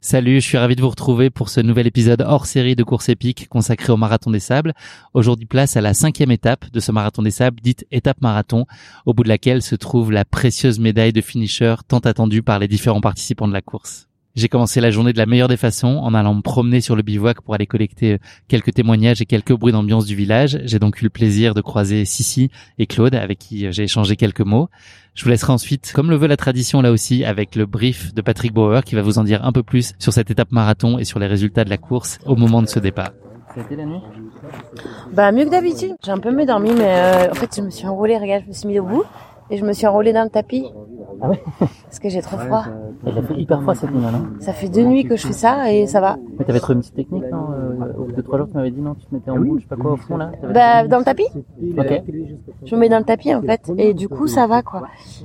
Salut, je suis ravi de vous retrouver pour ce nouvel épisode hors série de course épique consacré au Marathon des Sables. Aujourd'hui, place à la cinquième étape de ce Marathon des Sables, dite étape marathon, au bout de laquelle se trouve la précieuse médaille de finisher tant attendue par les différents participants de la course. J'ai commencé la journée de la meilleure des façons en allant me promener sur le bivouac pour aller collecter euh, quelques témoignages et quelques bruits d'ambiance du village. J'ai donc eu le plaisir de croiser Sissi et Claude avec qui euh, j'ai échangé quelques mots. Je vous laisserai ensuite, comme le veut la tradition là aussi, avec le brief de Patrick Bauer qui va vous en dire un peu plus sur cette étape marathon et sur les résultats de la course au moment de ce départ. Ça a été la nuit? Bah mieux que d'habitude. J'ai un peu mieux dormi mais euh, en fait je me suis enroulée, regarde, je me suis mis debout et je me suis enroulée dans le tapis. Ah ouais Parce que j'ai trop froid. Il a fait hyper froid cette nuit là, non? Ça fait deux nuits que je fais ça et ça va. Mais t'avais trouvé une petite technique, non? Euh, Au bout de trois jours, tu m'avais dit non, tu te mettais en boule, je sais pas quoi, au fond là Bah dans le tapis Ok, Je me mets dans le tapis en fait et du coup ça va quoi.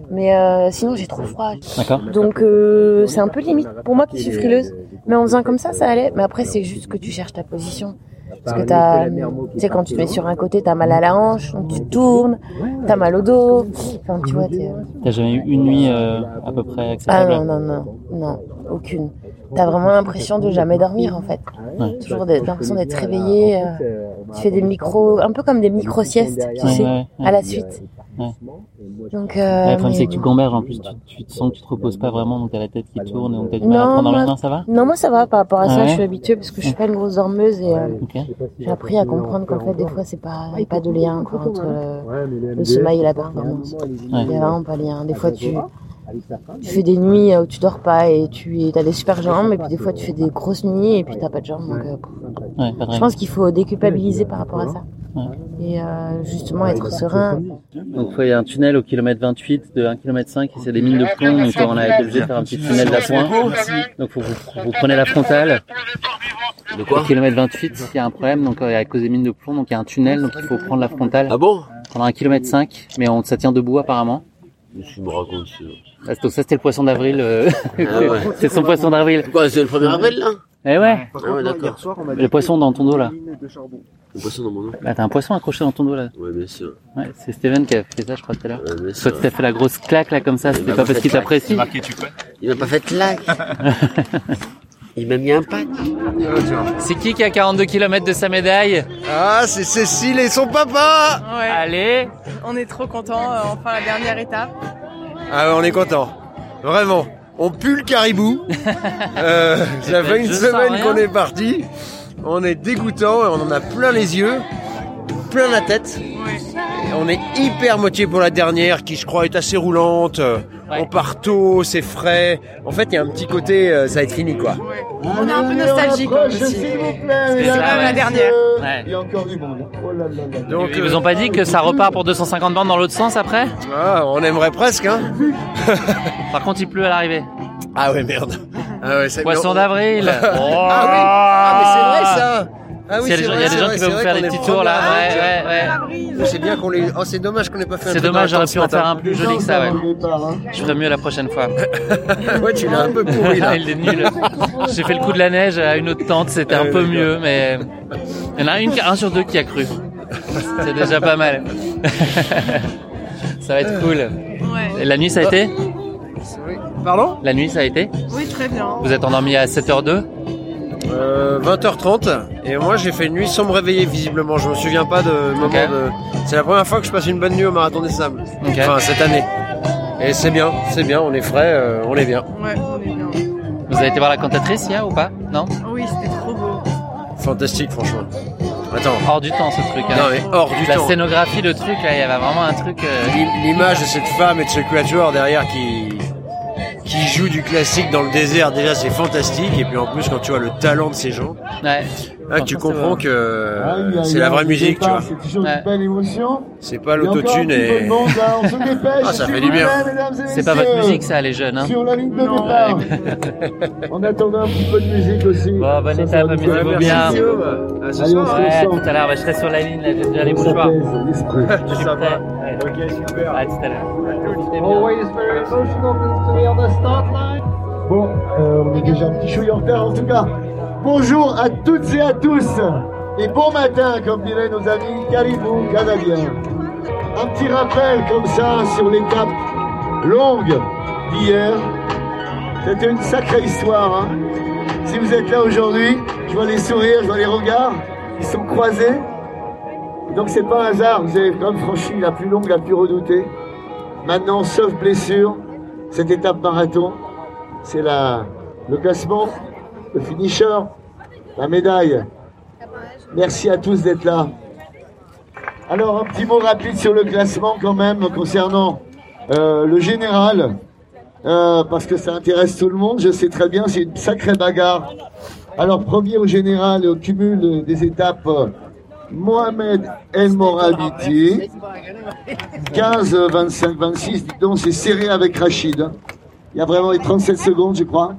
Mais euh, sinon j'ai trop froid. d'accord. Donc euh, c'est un peu limite pour moi qui suis frileuse. Mais en faisant comme ça ça allait. Mais après c'est juste que tu cherches ta position. Parce que t'as, tu sais, quand tu te mets sur un côté, t'as mal à la hanche, donc tu tournes, t'as mal au dos. Enfin, tu vois, t'es... T'as jamais eu une nuit euh, à peu près Ah acceptable non, non, non, non, aucune. T'as vraiment l'impression de jamais dormir, en fait. Ouais. Toujours d'être- l'impression d'être réveillé. euh, tu fais des micros, un peu comme des micro-siestes, tu Ouais, sais, ouais, ouais. à la suite. Ouais. Donc, Ouais, euh, le problème c'est que tu gamberges en plus, tu, tu te sens que tu te reposes pas vraiment, donc t'as la tête qui tourne, donc t'as du mal Non, à prendre dans moi- mains, ça va Non, moi ça va par rapport à Ah ça, ouais je suis habituée parce que je suis pas une grosse dormeuse et euh, Ok. j'ai appris à comprendre qu'en fait des fois c'est pas, y a pas de lien quoi, entre le, le sommeil et la performance. Il y a vraiment pas de lien. Des fois tu, tu fais des nuits où tu dors pas et tu as des super jambes et puis des fois tu fais des grosses nuits et puis t'as pas de jambes donc euh, Ouais, je pense qu'il faut déculpabiliser par rapport à ça Ouais. et euh, justement être serein. Donc il y a un tunnel au kilomètre 28 de 1 km 5 et c'est des mines de plomb, donc on a été obligé de faire un petit tunnel d'appoint. Donc vous, vous prenez la frontale. De quoi Au kilomètre 28, il y a un problème, donc euh, à cause des mines de plomb, donc il y a un tunnel, donc il faut prendre la frontale Ah bon? Pendant un kilomètre 5, mais on ça tient debout apparemment. Je me raconte ça. Donc ça c'était le poisson d'avril, euh, Ah ouais. c'est son poisson d'avril. Quoi, c'est le 1er avril là Eh ouais, Ah ouais, d'accord. le poisson dans ton dos là. Le poisson dans mon nom Là t'as un poisson accroché dans ton dos là. Ouais, bien sûr. Ouais, c'est Steven qui a fait ça je crois tout à l'heure. Ouais, bien Toi t'as fait la grosse claque là comme ça, c'était pas parce qu'il claque. t'apprécie. Il m'a pas fait de like. Il m'a mis un pack. C'est qui qui a 42 km de sa médaille Ah, c'est Cécile et son papa Ouais, Allez on est trop contents, euh, enfin la dernière étape. Ah on est content. Vraiment. On pue le caribou. Euh, ça fait une semaine qu'on est parti. On est dégoûtant et on en a plein les yeux, plein la tête. Et on est hyper motivé pour la dernière qui, je crois, est assez roulante. Ouais. On part tôt, c'est frais. En fait, il y a un petit côté, euh, ça va être fini, quoi. On est un peu nostalgique aussi. Parce que c'est quand même la dernière. Ouais. Donc, Ils vous ont pas dit que ça repart pour 250 bornes dans l'autre sens après ah, on aimerait presque, hein. Par contre il pleut à l'arrivée. Ah ouais, merde. Ah ouais, c'est- Poisson on- d'avril Ah oui, ah mais c'est vrai ça. Ah Il y a des gens, il y a des gens qui veulent vous faire des petits tours là, ouais, ouais, ouais. C'est bien qu'on les. Oh, c'est dommage qu'on ait pas fait. un C'est dommage, j'aurais pu en faire un plus joli que ça, ouais. Je ferai mieux la prochaine fois. Ouais, tu l'as un peu pourri là. Il est nul. J'ai fait le coup de la neige à une autre tente, c'était un peu mieux, mais il y en a une, un sur deux qui a cru. C'est déjà pas mal. Ça va être cool. Ouais. Et la nuit ça a été Pardon? La nuit ça a été Oui, très bien. Vous êtes endormi à 7h02 euh, 20h30 et moi j'ai fait une nuit sans me réveiller visiblement. Je me souviens pas de moment de. C'est la première fois que je passe une bonne nuit au marathon des sables. Enfin cette année. Et c'est bien, c'est bien, on est frais, euh, on est bien. Ouais, on est bien. Vous avez été voir la cantatrice hier ou pas? Non? Oui, c'était trop beau. Fantastique, franchement. Attends. Hors du temps ce truc. Hein. Non mais hors du la temps. scénographie, le truc, là, il y avait vraiment un truc. euh, L'im- L'image de cette femme et de ce quatuor derrière qui qui joue du classique dans le désert, déjà c'est fantastique. Et puis en plus quand tu vois le talent de ces gens. Là tu comprends que Ah, c'est la vraie musique, tu vois. C'est toujours Ouais. une belle émotion. C'est pas l'autotune et de monde, là, on se dépêche, Ah, ça fait du bien. C'est pas votre musique, ça, les jeunes. Hein. Sur la ligne de Non. départ. On attendait un petit peu de musique aussi. Bon, bonne Ça, étape, amusez-vous bien. À ce soir. Ouais, tout à l'heure, bah, je serai sur la ligne, là, j'ai déjà les Ça mouchoirs. Ça prêt. va. Ok, super. À tout à l'heure. Profitez bien. Always very emotional to be on the start line. Bon, euh, on est déjà un petit chouille en retard en tout cas. Bonjour à toutes et à tous. Et bon matin, comme diraient nos amis caribou canadiens. Un petit rappel comme ça sur l'étape longue d'hier. C'était une sacrée histoire. hein. Si vous êtes là aujourd'hui, je vois les sourires, je vois les regards qui sont croisés. Donc c'est pas un hasard, vous avez quand même franchi la plus longue, la plus redoutée. Maintenant, sauf blessure, cette étape marathon, c'est la, le classement, le finisher, la médaille. Merci à tous d'être là. Alors, un petit mot rapide sur le classement quand même concernant euh, le général, euh, parce que ça intéresse tout le monde. Je sais très bien, c'est une sacrée bagarre. Alors, premier au général, au cumul des étapes, euh, Mohamed El Morabiti. 15, 25, 26, dis donc, c'est serré avec Rachid. Il y a vraiment les 37 secondes, je crois.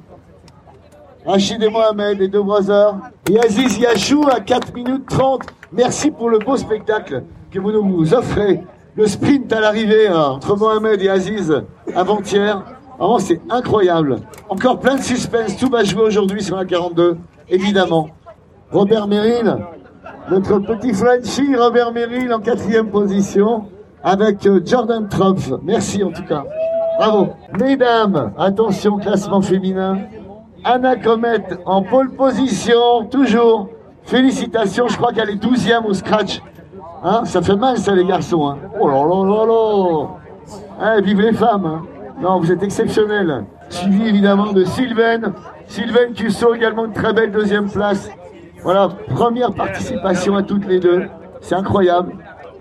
Rachid et Mohamed, les deux brothers. Et Aziz Yachou à 4 minutes 30. Merci pour le beau spectacle que vous nous offrez. Le sprint à l'arrivée hein, entre Mohamed et Aziz avant-hier. Vraiment, c'est incroyable. Encore plein de suspense. Tout va jouer aujourd'hui sur la 42, évidemment. Robert Merrill, notre petit Frenchie Robert Merrill en quatrième position avec euh, Jordan Tropf. Merci en tout cas. Bravo. Mesdames, attention, classement féminin. Anna Comet en pole position, toujours. Félicitations, je crois qu'elle est 12e au scratch. Hein, ça fait mal ça les garçons. Hein. Oh là là là là. Hein, vive les femmes. hein. Non, vous êtes exceptionnels. Suivi évidemment de Sylvaine. Sylvaine Cusso également une très belle deuxième place. Voilà, première participation à toutes les deux. C'est incroyable.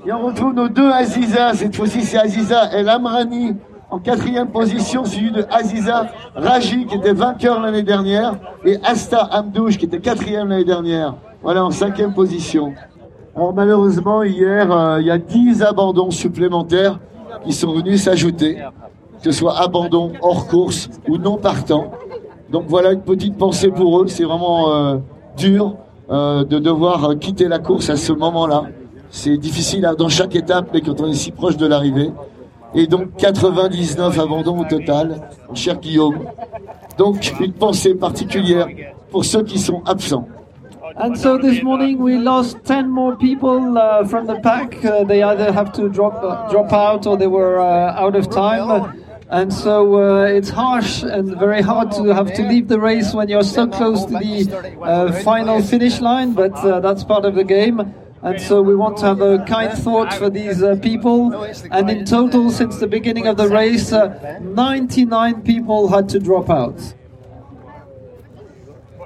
Et on retrouve nos deux Aziza. Cette fois-ci, c'est Aziza El Amrani en quatrième position, suivi de Aziza Raji qui était vainqueur l'année dernière et Asta Amdouche qui était quatrième l'année dernière. Voilà, en cinquième position. Alors malheureusement, hier, euh, il y a 10 abandons supplémentaires qui sont venus s'ajouter, que ce soit abandon hors course ou non partant. Donc voilà une petite pensée pour eux. C'est vraiment euh, dur euh, de devoir quitter la course à ce moment-là. C'est difficile hein, dans chaque étape, mais quand on est si proche de l'arrivée. Et donc 99 abandons au total, cher Guillaume. Donc une pensée particulière pour ceux qui sont absents. And so this morning we lost 10 more people uh, from the pack. Uh, they either have to drop uh, drop out or they were uh, out of time. And so uh, it's harsh and very hard to have to leave the race when you're so close to the uh, final finish line, but that's part of the game. And so we want to have a kind thought for these uh, people. And in total, since the beginning of the race, uh, 99 people had to drop out.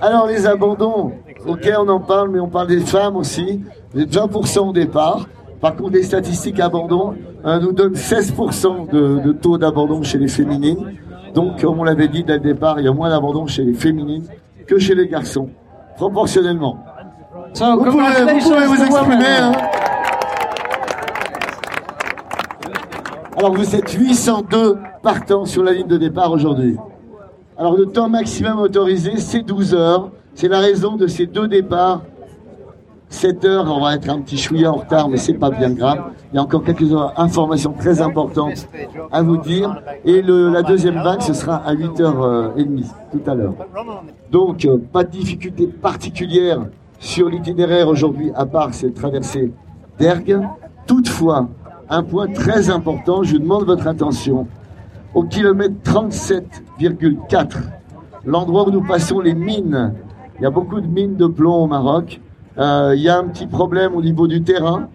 Alors les abandons, ok on en parle, mais on parle des femmes aussi. Êtes 20% au départ. Par contre, les statistiques abandon euh, nous donnent 16% de, de taux d'abandon chez les féminines. Donc, comme on l'avait dit dès le départ, il y a moins d'abandon chez les féminines que chez les garçons, proportionnellement. So Vous pouvez, vous, pouvez exprimer. hein. Alors vous êtes 802 partants sur la ligne de départ aujourd'hui. Alors le temps maximum autorisé, c'est 12 heures. C'est la raison de ces deux départs. 7 heures, on va être un petit chouïa en retard, mais c'est pas bien grave. Il y a encore quelques informations très importantes à vous dire. Et le- la deuxième vague, ce sera à 8h30 tout à l'heure. Donc, euh, pas de difficulté particulière sur l'itinéraire aujourd'hui, à part cette traversée d'Ergue. Toutefois, un point très important, je demande votre attention. Au kilomètre 37,4, l'endroit où nous passons les mines, il y a beaucoup de mines de plomb au Maroc. Euh, il y a un petit problème au niveau du terrain.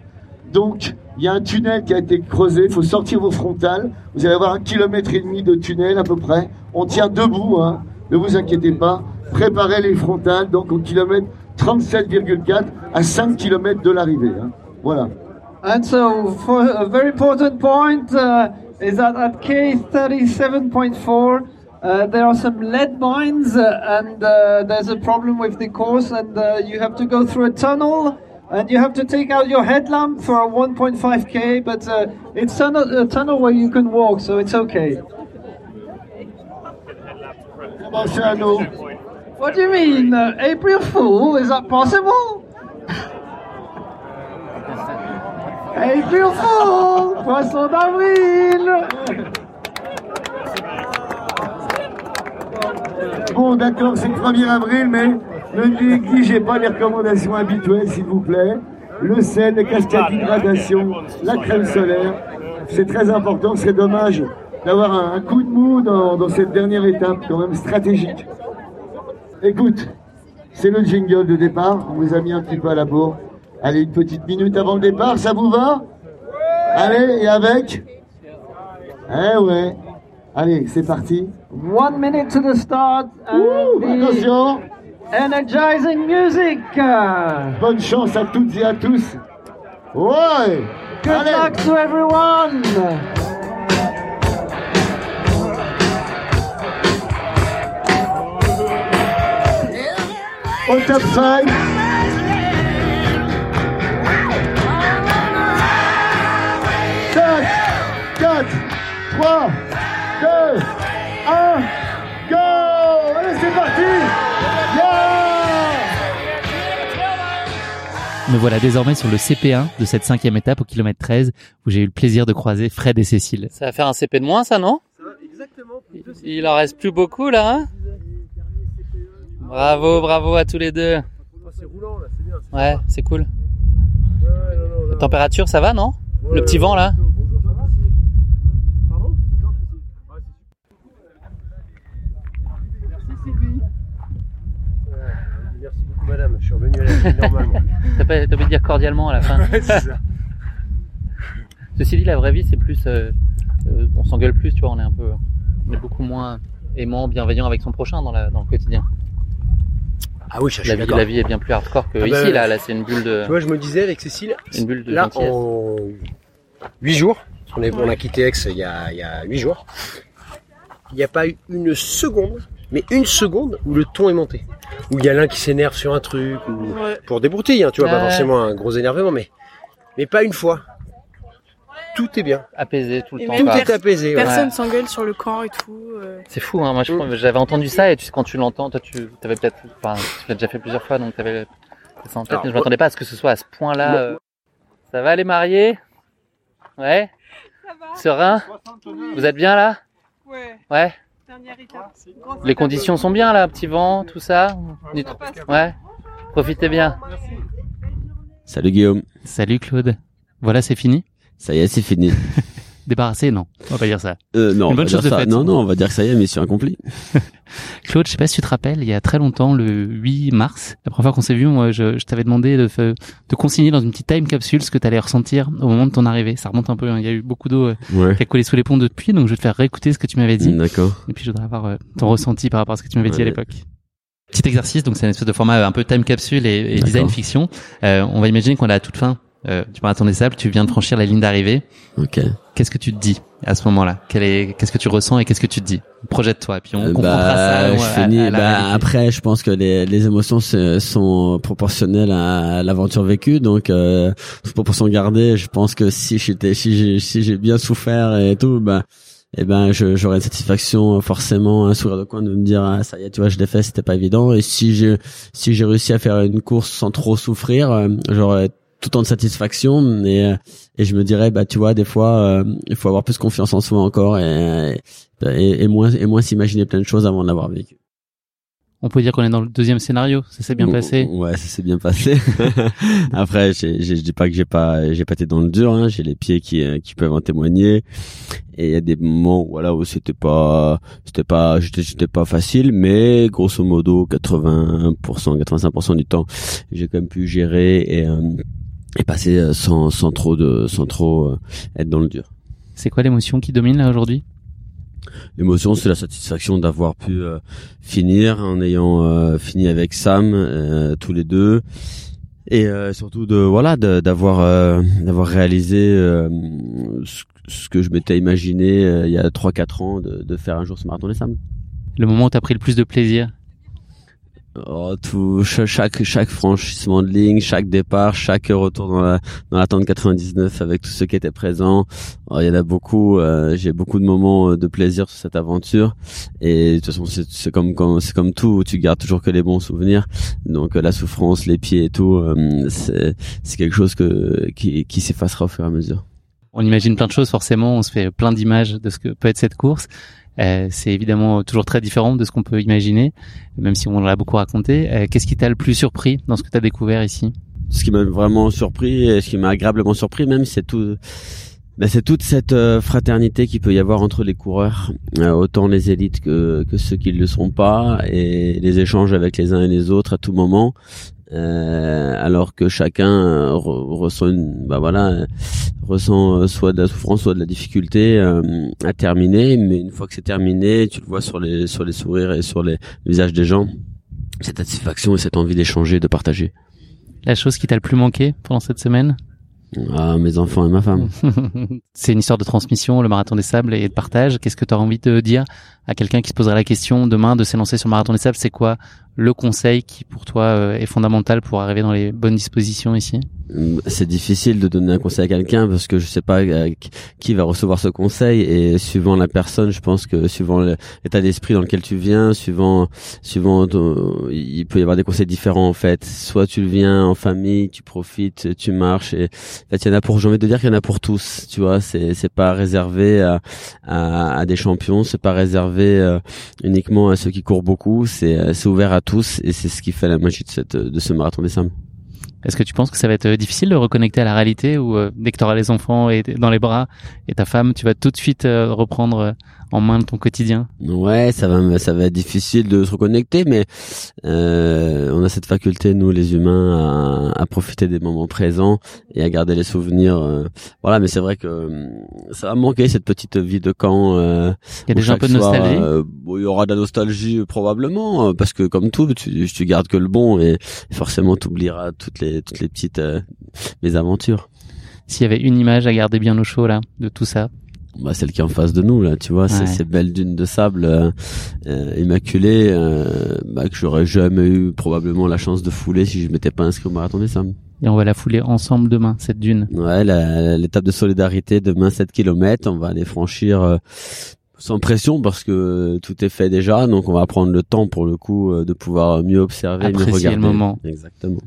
Donc, il y a un tunnel qui a été creusé. Il faut sortir vos frontales. Vous allez avoir un kilomètre et demi de tunnel à peu près. On tient debout. Hein. Ne vous inquiétez pas. Préparez les frontales, donc au kilomètre 37,4 à 5 km de l'arrivée. Hein. Voilà. And so, for a very important point uh, is that at K37.4, uh, there are some lead mines uh, and uh, there's a problem with the course and uh, you have to go through a tunnel and you have to take out your headlamp for a 1.5k but uh, it's a, a tunnel where you can walk so it's okay. What do you mean? Uh, April Fool? Is that possible? April Fool! Poisson d'avril! Bon, d'accord, c'est le 1er avril, mais ne négligez pas les recommandations habituelles, s'il vous plaît. Le sel, les cascades d'hydratation, la crème solaire. C'est très important, c'est dommage d'avoir un, coup de mou dans, dans cette dernière étape, quand même stratégique. Écoute, c'est le jingle de départ. On vous a mis un petit peu à la bourre. Allez, une petite minute avant le départ, ça vous va? Allez, et avec? Eh ouais. Allez, c'est parti. One minute to the start. Ouh, attention Energizing music. Bonne chance à toutes et à tous. Ouais Good Allez. luck to everyone. Au top 5. Cinq, quatre, trois, deux, un, go. Allez, c'est parti. Yeah. Me voilà désormais sur le CP1 de cette cinquième étape au kilomètre 13 où j'ai eu le plaisir de croiser Fred et Cécile. Ça va faire un CP de moins, ça, non? Il en reste plus beaucoup, là, hein? Bravo, bravo à tous les deux. C'est roulant là, c'est bien. Ouais, c'est cool. La température, ça va, non Le petit vent, là Merci beaucoup madame, je suis revenu à la vie normalement. T'as pas- t'as oublié de dire cordialement à la fin. Ouais, c'est ça. Ceci dit, la vraie vie, c'est plus, euh, euh, on s'engueule plus, tu vois, on est un peu, on est beaucoup moins aimant, bienveillant avec son prochain dans, la, dans le quotidien. Ah oui, je suis La vie, la vie est bien plus hardcore que Ah bah, ici, là, là, c'est une bulle de, Tu vois, je me disais avec Cécile, une bulle de là, gentillesse. en 8 jours, parce qu'on est- on a quitté Aix il y a, il y a 8 jours, il n'y a pas eu une seconde, mais une seconde où le ton est monté. Où il y a l'un qui s'énerve sur un truc, ou pour des broutilles, hein, tu vois, pas forcément un gros énervement, mais, mais pas une fois. Tout est bien. Apaisé tout le Et temps. Tout est apaisé. ouais. Personne s'engueule sur le camp et tout. euh. C'est fou, hein. Moi, j'avais entendu ça et tu, quand tu l'entends, toi, tu avais peut-être, enfin, tu l'as déjà fait plusieurs fois, donc tu avais ça en tête. Alors, mais je m'attendais pas à ce que ce soit à ce point-là. euh. Ça va, les mariés? Ouais? Serein? Vous êtes bien là? Ouais, Ouais. dernière étape. Les conditions sont bien là, petit vent, tout ça. Trop- Ouais. Profitez bien. Salut Guillaume. Salut Claude. Voilà, c'est fini? Ça y est, c'est fini. Débarrassé, non. On va pas dire ça. Euh, non, Une on bonne va chose dire de faite. Non, non, on va dire que ça y est, mission accomplie. Claude, je sais pas si tu te rappelles, il y a très longtemps, le 8 mars, la première fois qu'on s'est vu, moi, je, je t'avais demandé de, de consigner dans une petite time capsule ce que tu allais ressentir au moment de ton arrivée. Ça remonte un peu, hein. il y a eu beaucoup d'eau euh, Ouais. qui a coulé sous les ponts depuis, donc je vais te faire réécouter ce que tu m'avais dit. D'accord. Et puis je voudrais avoir euh, ton ressenti par rapport à ce que tu m'avais dit à l'époque. Petit exercice, donc c'est une espèce de format euh, un peu time capsule et, et design fiction. Euh, on va imaginer qu'on est à toute fin euh, du marathon des sables, tu viens de franchir la ligne d'arrivée. Ok. Qu'est-ce que tu te dis à ce moment-là Quel est, Qu'est-ce que tu ressens et qu'est-ce que tu te dis Projette-toi, puis on Euh, comprendra ça. bah, euh, je à- finis. à bah, après, je pense que les, les émotions sont proportionnelles à l'aventure vécue, donc euh, proportion gardée. Je pense que si j'étais, si j'ai, si j'ai bien souffert et tout, bah, eh ben, j'aurais une satisfaction forcément, un sourire de coin de me dire, ah, ça y est, tu vois, je l'ai fait, c'était pas évident. Et si j'ai, si j'ai réussi à faire une course sans trop souffrir, euh, j'aurais tout en de satisfaction et euh, et je me dirais bah tu vois des fois euh, il faut avoir plus confiance en soi encore et et, et moins et moins s'imaginer plein de choses avant de l'avoir vécu. On peut dire qu'on est dans le deuxième scénario. Ça s'est bien passé. Ouais, ça s'est bien passé. Après, j'ai- je dis pas que j'ai pas, j'ai pas été dans le dur. Hein. J'ai les pieds qui, euh, qui peuvent en témoigner. Et il y a des moments, voilà, où c'était pas, c'était pas, j'étais pas facile, mais grosso modo, 80%, 85% du temps, j'ai quand même pu gérer et, euh, et passer euh, sans, sans trop de, sans trop euh, être dans le dur. C'est quoi l'émotion qui domine là aujourd'hui? L'émotion, c'est la satisfaction d'avoir pu finir en ayant fini avec Sam tous les deux et surtout de voilà d'avoir d'avoir réalisé ce, que je m'étais imaginé il y a 3 4 ans de, de, faire un jour ce marathon des Sam. Le moment où tu as pris le plus de plaisir? Oh, tout chaque chaque franchissement de ligne, chaque départ, chaque retour dans la dans la tente 99 avec tous ceux qui étaient présents. Oh, il y en a beaucoup. Euh, j'ai beaucoup de moments euh, de plaisir sur cette aventure. Et de toute façon, c'est comme c'est comme tout. Tu gardes toujours que les bons souvenirs. Donc euh, la souffrance, les pieds et tout, c'est c'est quelque chose que qui qui s'effacera au fur et à mesure. On imagine plein de choses forcément. On se fait plein d'images de ce que peut être cette course. Euh, c'est évidemment toujours très différent de ce qu'on peut imaginer, même si on l'a beaucoup raconté. Euh, qu'est-ce qui t'a le plus surpris dans ce que tu as découvert ici? Ce qui m'a vraiment surpris, et ce qui m'a agréablement surpris même, c'est tout... Ben, c'est toute cette euh, fraternité qu'il peut y avoir entre les coureurs, autant les élites que, que ceux qui ne le sont pas, et les échanges avec les uns et les autres à tout moment. Euh, alors que chacun euh, ressent une, bah voilà, ressent euh, soit de la souffrance, soit de la difficulté à terminer. Mais une fois que c'est terminé, tu le vois sur les sur les sourires et sur les visages des gens, cette satisfaction et cette envie d'échanger, de partager. La chose qui t'a le plus manqué pendant cette semaine? Ah, mes enfants et ma femme. c'est une histoire de transmission, le marathon des sables et de partage. Qu'est-ce que tu as envie de dire à quelqu'un qui se poserait la question demain de s'élancer sur le marathon des sables C'est quoi le conseil qui pour toi euh, est fondamental pour arriver dans les bonnes dispositions ici? C'est difficile de donner un conseil à quelqu'un parce que je sais pas euh, qui va recevoir ce conseil et suivant la personne, je pense que suivant l'état d'esprit dans lequel tu viens, suivant suivant il peut y avoir des conseils différents en fait. Soit tu viens en famille, tu profites, tu marches et en fait il y en a pour j'ai envie de dire qu'il y en a pour tous, tu vois, c'est c'est pas réservé à, à, à des champions, c'est pas réservé euh, uniquement à ceux qui courent beaucoup, c'est euh, c'est ouvert à tous et c'est ce qui fait la magie de cette de ce marathon des. Est-ce que tu penses que ça va être difficile de reconnecter à la réalité ou euh, dès que tu auras les enfants et dans les bras et ta femme, tu vas tout de suite euh, reprendre euh, en main de ton quotidien Ouais, ça va, ça va être difficile de se reconnecter, mais euh, on a cette faculté, nous les humains, à, à, profiter des moments présents et à garder les souvenirs. Euh, voilà, mais c'est vrai que euh, ça va manquer cette petite vie de camp. Euh, il y a déjà un peu de nostalgie. il y aura de la nostalgie probablement, parce que comme tout, tu, tu gardes que le bon et forcément tu oublieras toutes les toutes les petites mésaventures. S'il y avait une image à garder bien au chaud là de tout ça, bah, celle qui est en face de nous là tu vois c'est ces belles dunes de sable euh, euh immaculées euh, bah, que j'aurais jamais eu probablement la chance de fouler si je m'étais pas inscrit au marathon des sables. Et on va la fouler ensemble demain cette dune. Ouais l'étape de solidarité demain 7 km on va aller franchir euh, sans pression parce que tout est fait déjà donc on va prendre le temps pour le coup de pouvoir mieux observer Apprécier mieux regarder. le moment. Exactement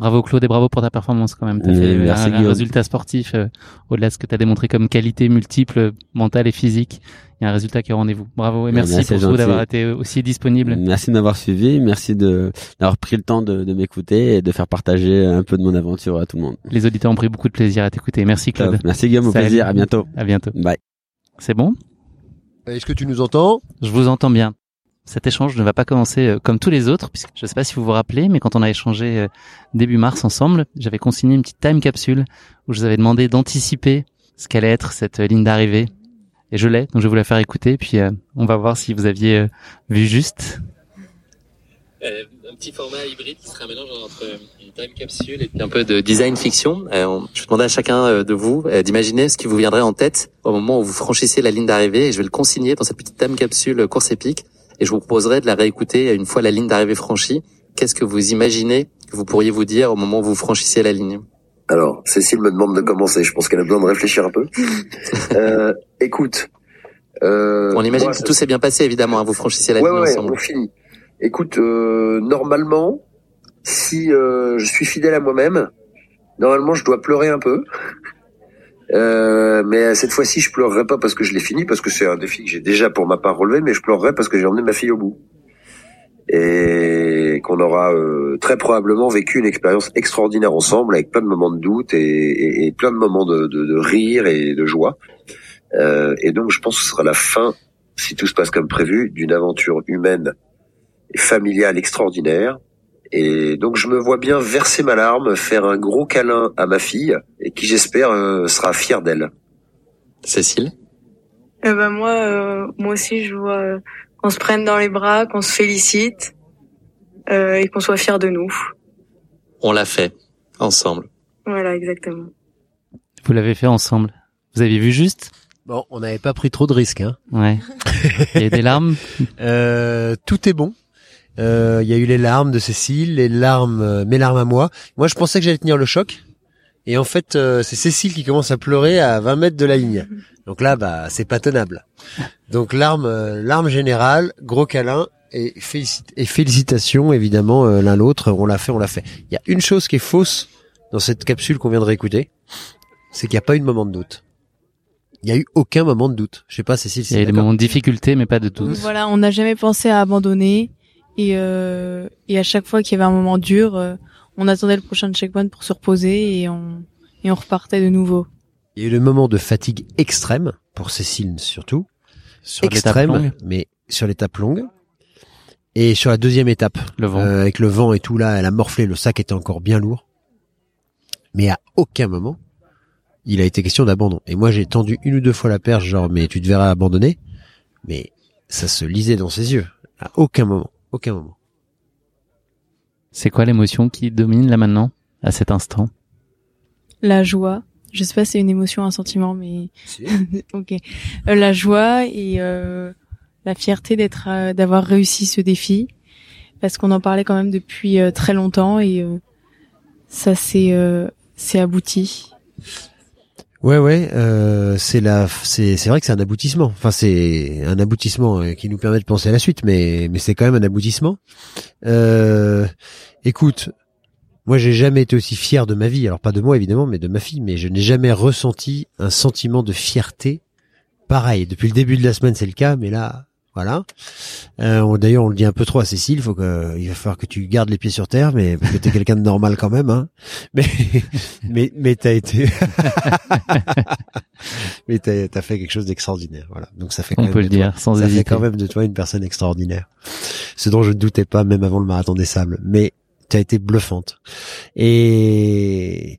Bravo Claude et bravo pour ta performance quand même. Tu as fait un, résultat sportif euh, au-delà de ce que tu as démontré comme qualité multiple, mentale et physique. Il y a un résultat qui est au rendez-vous. Bravo et merci, pour tout d'avoir été aussi disponible. Merci de m'avoir suivi, merci de d'avoir pris le temps de, de m'écouter et de faire partager un peu de mon aventure à tout le monde. Les auditeurs ont pris beaucoup de plaisir à t'écouter. Merci Claude. Merci Guillaume, au plaisir. À bientôt. À bientôt. Bye. C'est bon? Est-ce que tu nous entends? Je vous entends bien. Cet échange ne va pas commencer euh, comme tous les autres, puisque je ne sais pas si vous vous rappelez, mais quand on a échangé euh, début mars ensemble, j'avais consigné une petite time capsule où je vous avais demandé d'anticiper ce qu'allait être cette euh, ligne d'arrivée. Et je l'ai, donc je vais vous la faire écouter, puis on va voir si vous aviez vu juste. un petit format hybride qui sera un mélange entre une time capsule et puis un peu de design fiction. je vais demander à chacun de vous d'imaginer ce qui vous viendrait en tête au moment où vous franchissez la ligne d'arrivée, et je vais le consigner dans cette petite time capsule course épique et je vous proposerai de la réécouter une fois la ligne d'arrivée franchie. Qu'est-ce que vous imaginez que vous pourriez vous dire au moment où vous franchissez la ligne? Alors, Cécile me demande de commencer. Je pense qu'elle a besoin de réfléchir un peu. euh, écoute. Euh, on imagine que tout s'est bien passé, évidemment. Hein, vous franchissez la ligne ouais, ensemble. on finit. Écoute, euh, normalement, si euh, je suis fidèle à moi-même, normalement, je dois pleurer un peu. Euh, mais cette fois-ci, je pleurerai pas parce que je l'ai fini, parce que c'est un défi que j'ai déjà pour ma part relevé, mais je pleurerai parce que j'ai emmené ma fille au bout. Et qu'on aura euh, très probablement vécu une expérience extraordinaire ensemble, avec plein de moments de doute et, plein de moments de, de, de, rire et de joie. Euh, et donc, je pense que ce sera la fin, si tout se passe comme prévu, d'une aventure humaine et familiale extraordinaire, et donc je me vois bien verser ma larme, faire un gros câlin à ma fille, et qui j'espère euh, sera fière d'elle. Cécile? Eh ben moi, euh, moi aussi, je vois euh, qu'on se prenne dans les bras, qu'on se félicite euh, et qu'on soit fier de nous. On l'a fait ensemble. Voilà, exactement. Vous l'avez fait ensemble. Vous avez vu juste? Bon, on n'avait pas pris trop de risques. Hein. Ouais. Il y a des larmes? Euh, tout est bon. Euh, Il y a eu les larmes de Cécile, les larmes, euh, mes larmes à moi. Moi, je pensais que j'allais tenir le choc. Et en fait, euh, c'est Cécile qui commence à pleurer à 20 mètres de la ligne. Donc là, bah, c'est pas tenable. Donc larmes, euh, larmes générales, gros câlin et, félicit- et félicitations évidemment euh, l'un l'autre. On l'a fait, on l'a fait. Il y a une chose qui est fausse dans cette capsule qu'on vient de réécouter, c'est qu'il n'y a pas eu de moment de doute. Il n'y a eu aucun moment de doute. Je sais pas, Cécile, si Il y a eu des moments de difficulté, mais pas de doute. Voilà, on n'a jamais pensé à abandonner et euh, et à chaque fois qu'il y avait un moment dur, euh, on attendait le prochain checkpoint pour se reposer et on et on repartait de nouveau. Il y a eu le moment de fatigue extrême, pour Cécile surtout. Sur l'étape extrême, longue. mais sur l'étape longue. Et sur la deuxième étape, Le vent. euh, avec le vent et tout là, elle a morflé, le sac était encore bien lourd. Mais à aucun moment, il a été question d'abandon. Et moi, j'ai tendu une ou deux fois la perche, genre, mais tu te verras abandonner. Mais ça se lisait dans ses yeux. À aucun moment. Aucun moment. C'est quoi l'émotion qui domine là maintenant, à cet instant? La joie, je sais pas si c'est une émotion, un sentiment, mais ok. Euh, la joie et euh, la fierté d'être, euh, d'avoir réussi ce défi, parce qu'on en parlait quand même depuis euh, très longtemps et euh, ça s'est euh, c'est abouti. Ouais, ouais, euh, c'est la, c'est, c'est vrai que c'est un aboutissement. Enfin, c'est un aboutissement euh, qui nous permet de penser à la suite, mais, mais c'est quand même un aboutissement. Euh, écoute, moi, j'ai jamais été aussi fier de ma vie. Alors pas de moi évidemment, mais de ma fille. Mais je n'ai jamais ressenti un sentiment de fierté pareil. Depuis le début de la semaine, c'est le cas, mais là, voilà. Euh, D'ailleurs, on le dit un peu trop à Cécile. Faut que, il va falloir que tu gardes les pieds sur terre, mais parce que t'es quelqu'un de normal quand même, hein. Mais, mais, mais t'as été, mais t'as as fait quelque chose d'extraordinaire. Voilà. Donc ça fait. Quand On même peut le toi- dire, sans ça hésiter. fait quand même de toi une personne extraordinaire. Ce dont je ne doutais pas même avant le marathon des sables. Mais tu as été bluffante. Et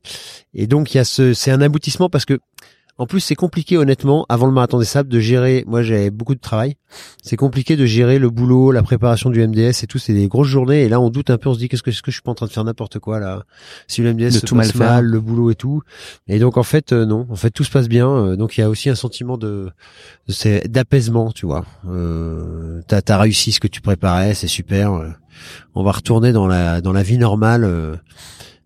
et donc il y a ce, c'est un aboutissement parce que en plus, c'est compliqué, honnêtement, avant le marathon des sables, de gérer. Moi, j'avais beaucoup de travail. C'est compliqué de gérer le boulot, la préparation du MDS et tout. C'est des grosses journées. Et là, on doute un peu. On se dit, qu'est-ce que, est-ce que je suis pas en train de faire n'importe quoi là? Si le MDS De se tout passe mal faire. le boulot et tout. Et donc, en fait, euh, non. En fait, tout se passe bien. Euh, donc, il y a aussi un sentiment de, de- c'est d'apaisement, tu vois. Euh, t'as, t'as réussi ce que tu préparais, c'est super. Euh, On va retourner dans la, dans la vie normale. euh,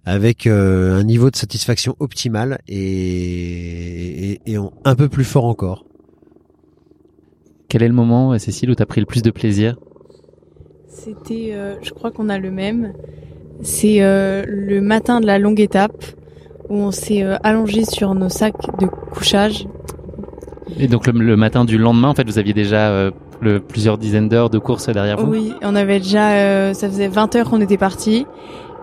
avec euh, un niveau de satisfaction optimal et, et, et en- un peu plus fort encore. Quel est le moment, euh, Cécile, où t'as pris le plus de plaisir? C'était, euh, je crois qu'on a le même. C'est euh, le matin de la longue étape où on s'est euh, allongé sur nos sacs de couchage. Et donc le, le matin du lendemain, en fait, vous aviez déjà euh, le, plusieurs dizaines d'heures de course derrière vous? Oui, on avait déjà, euh, ça faisait 20 heures qu'on était parti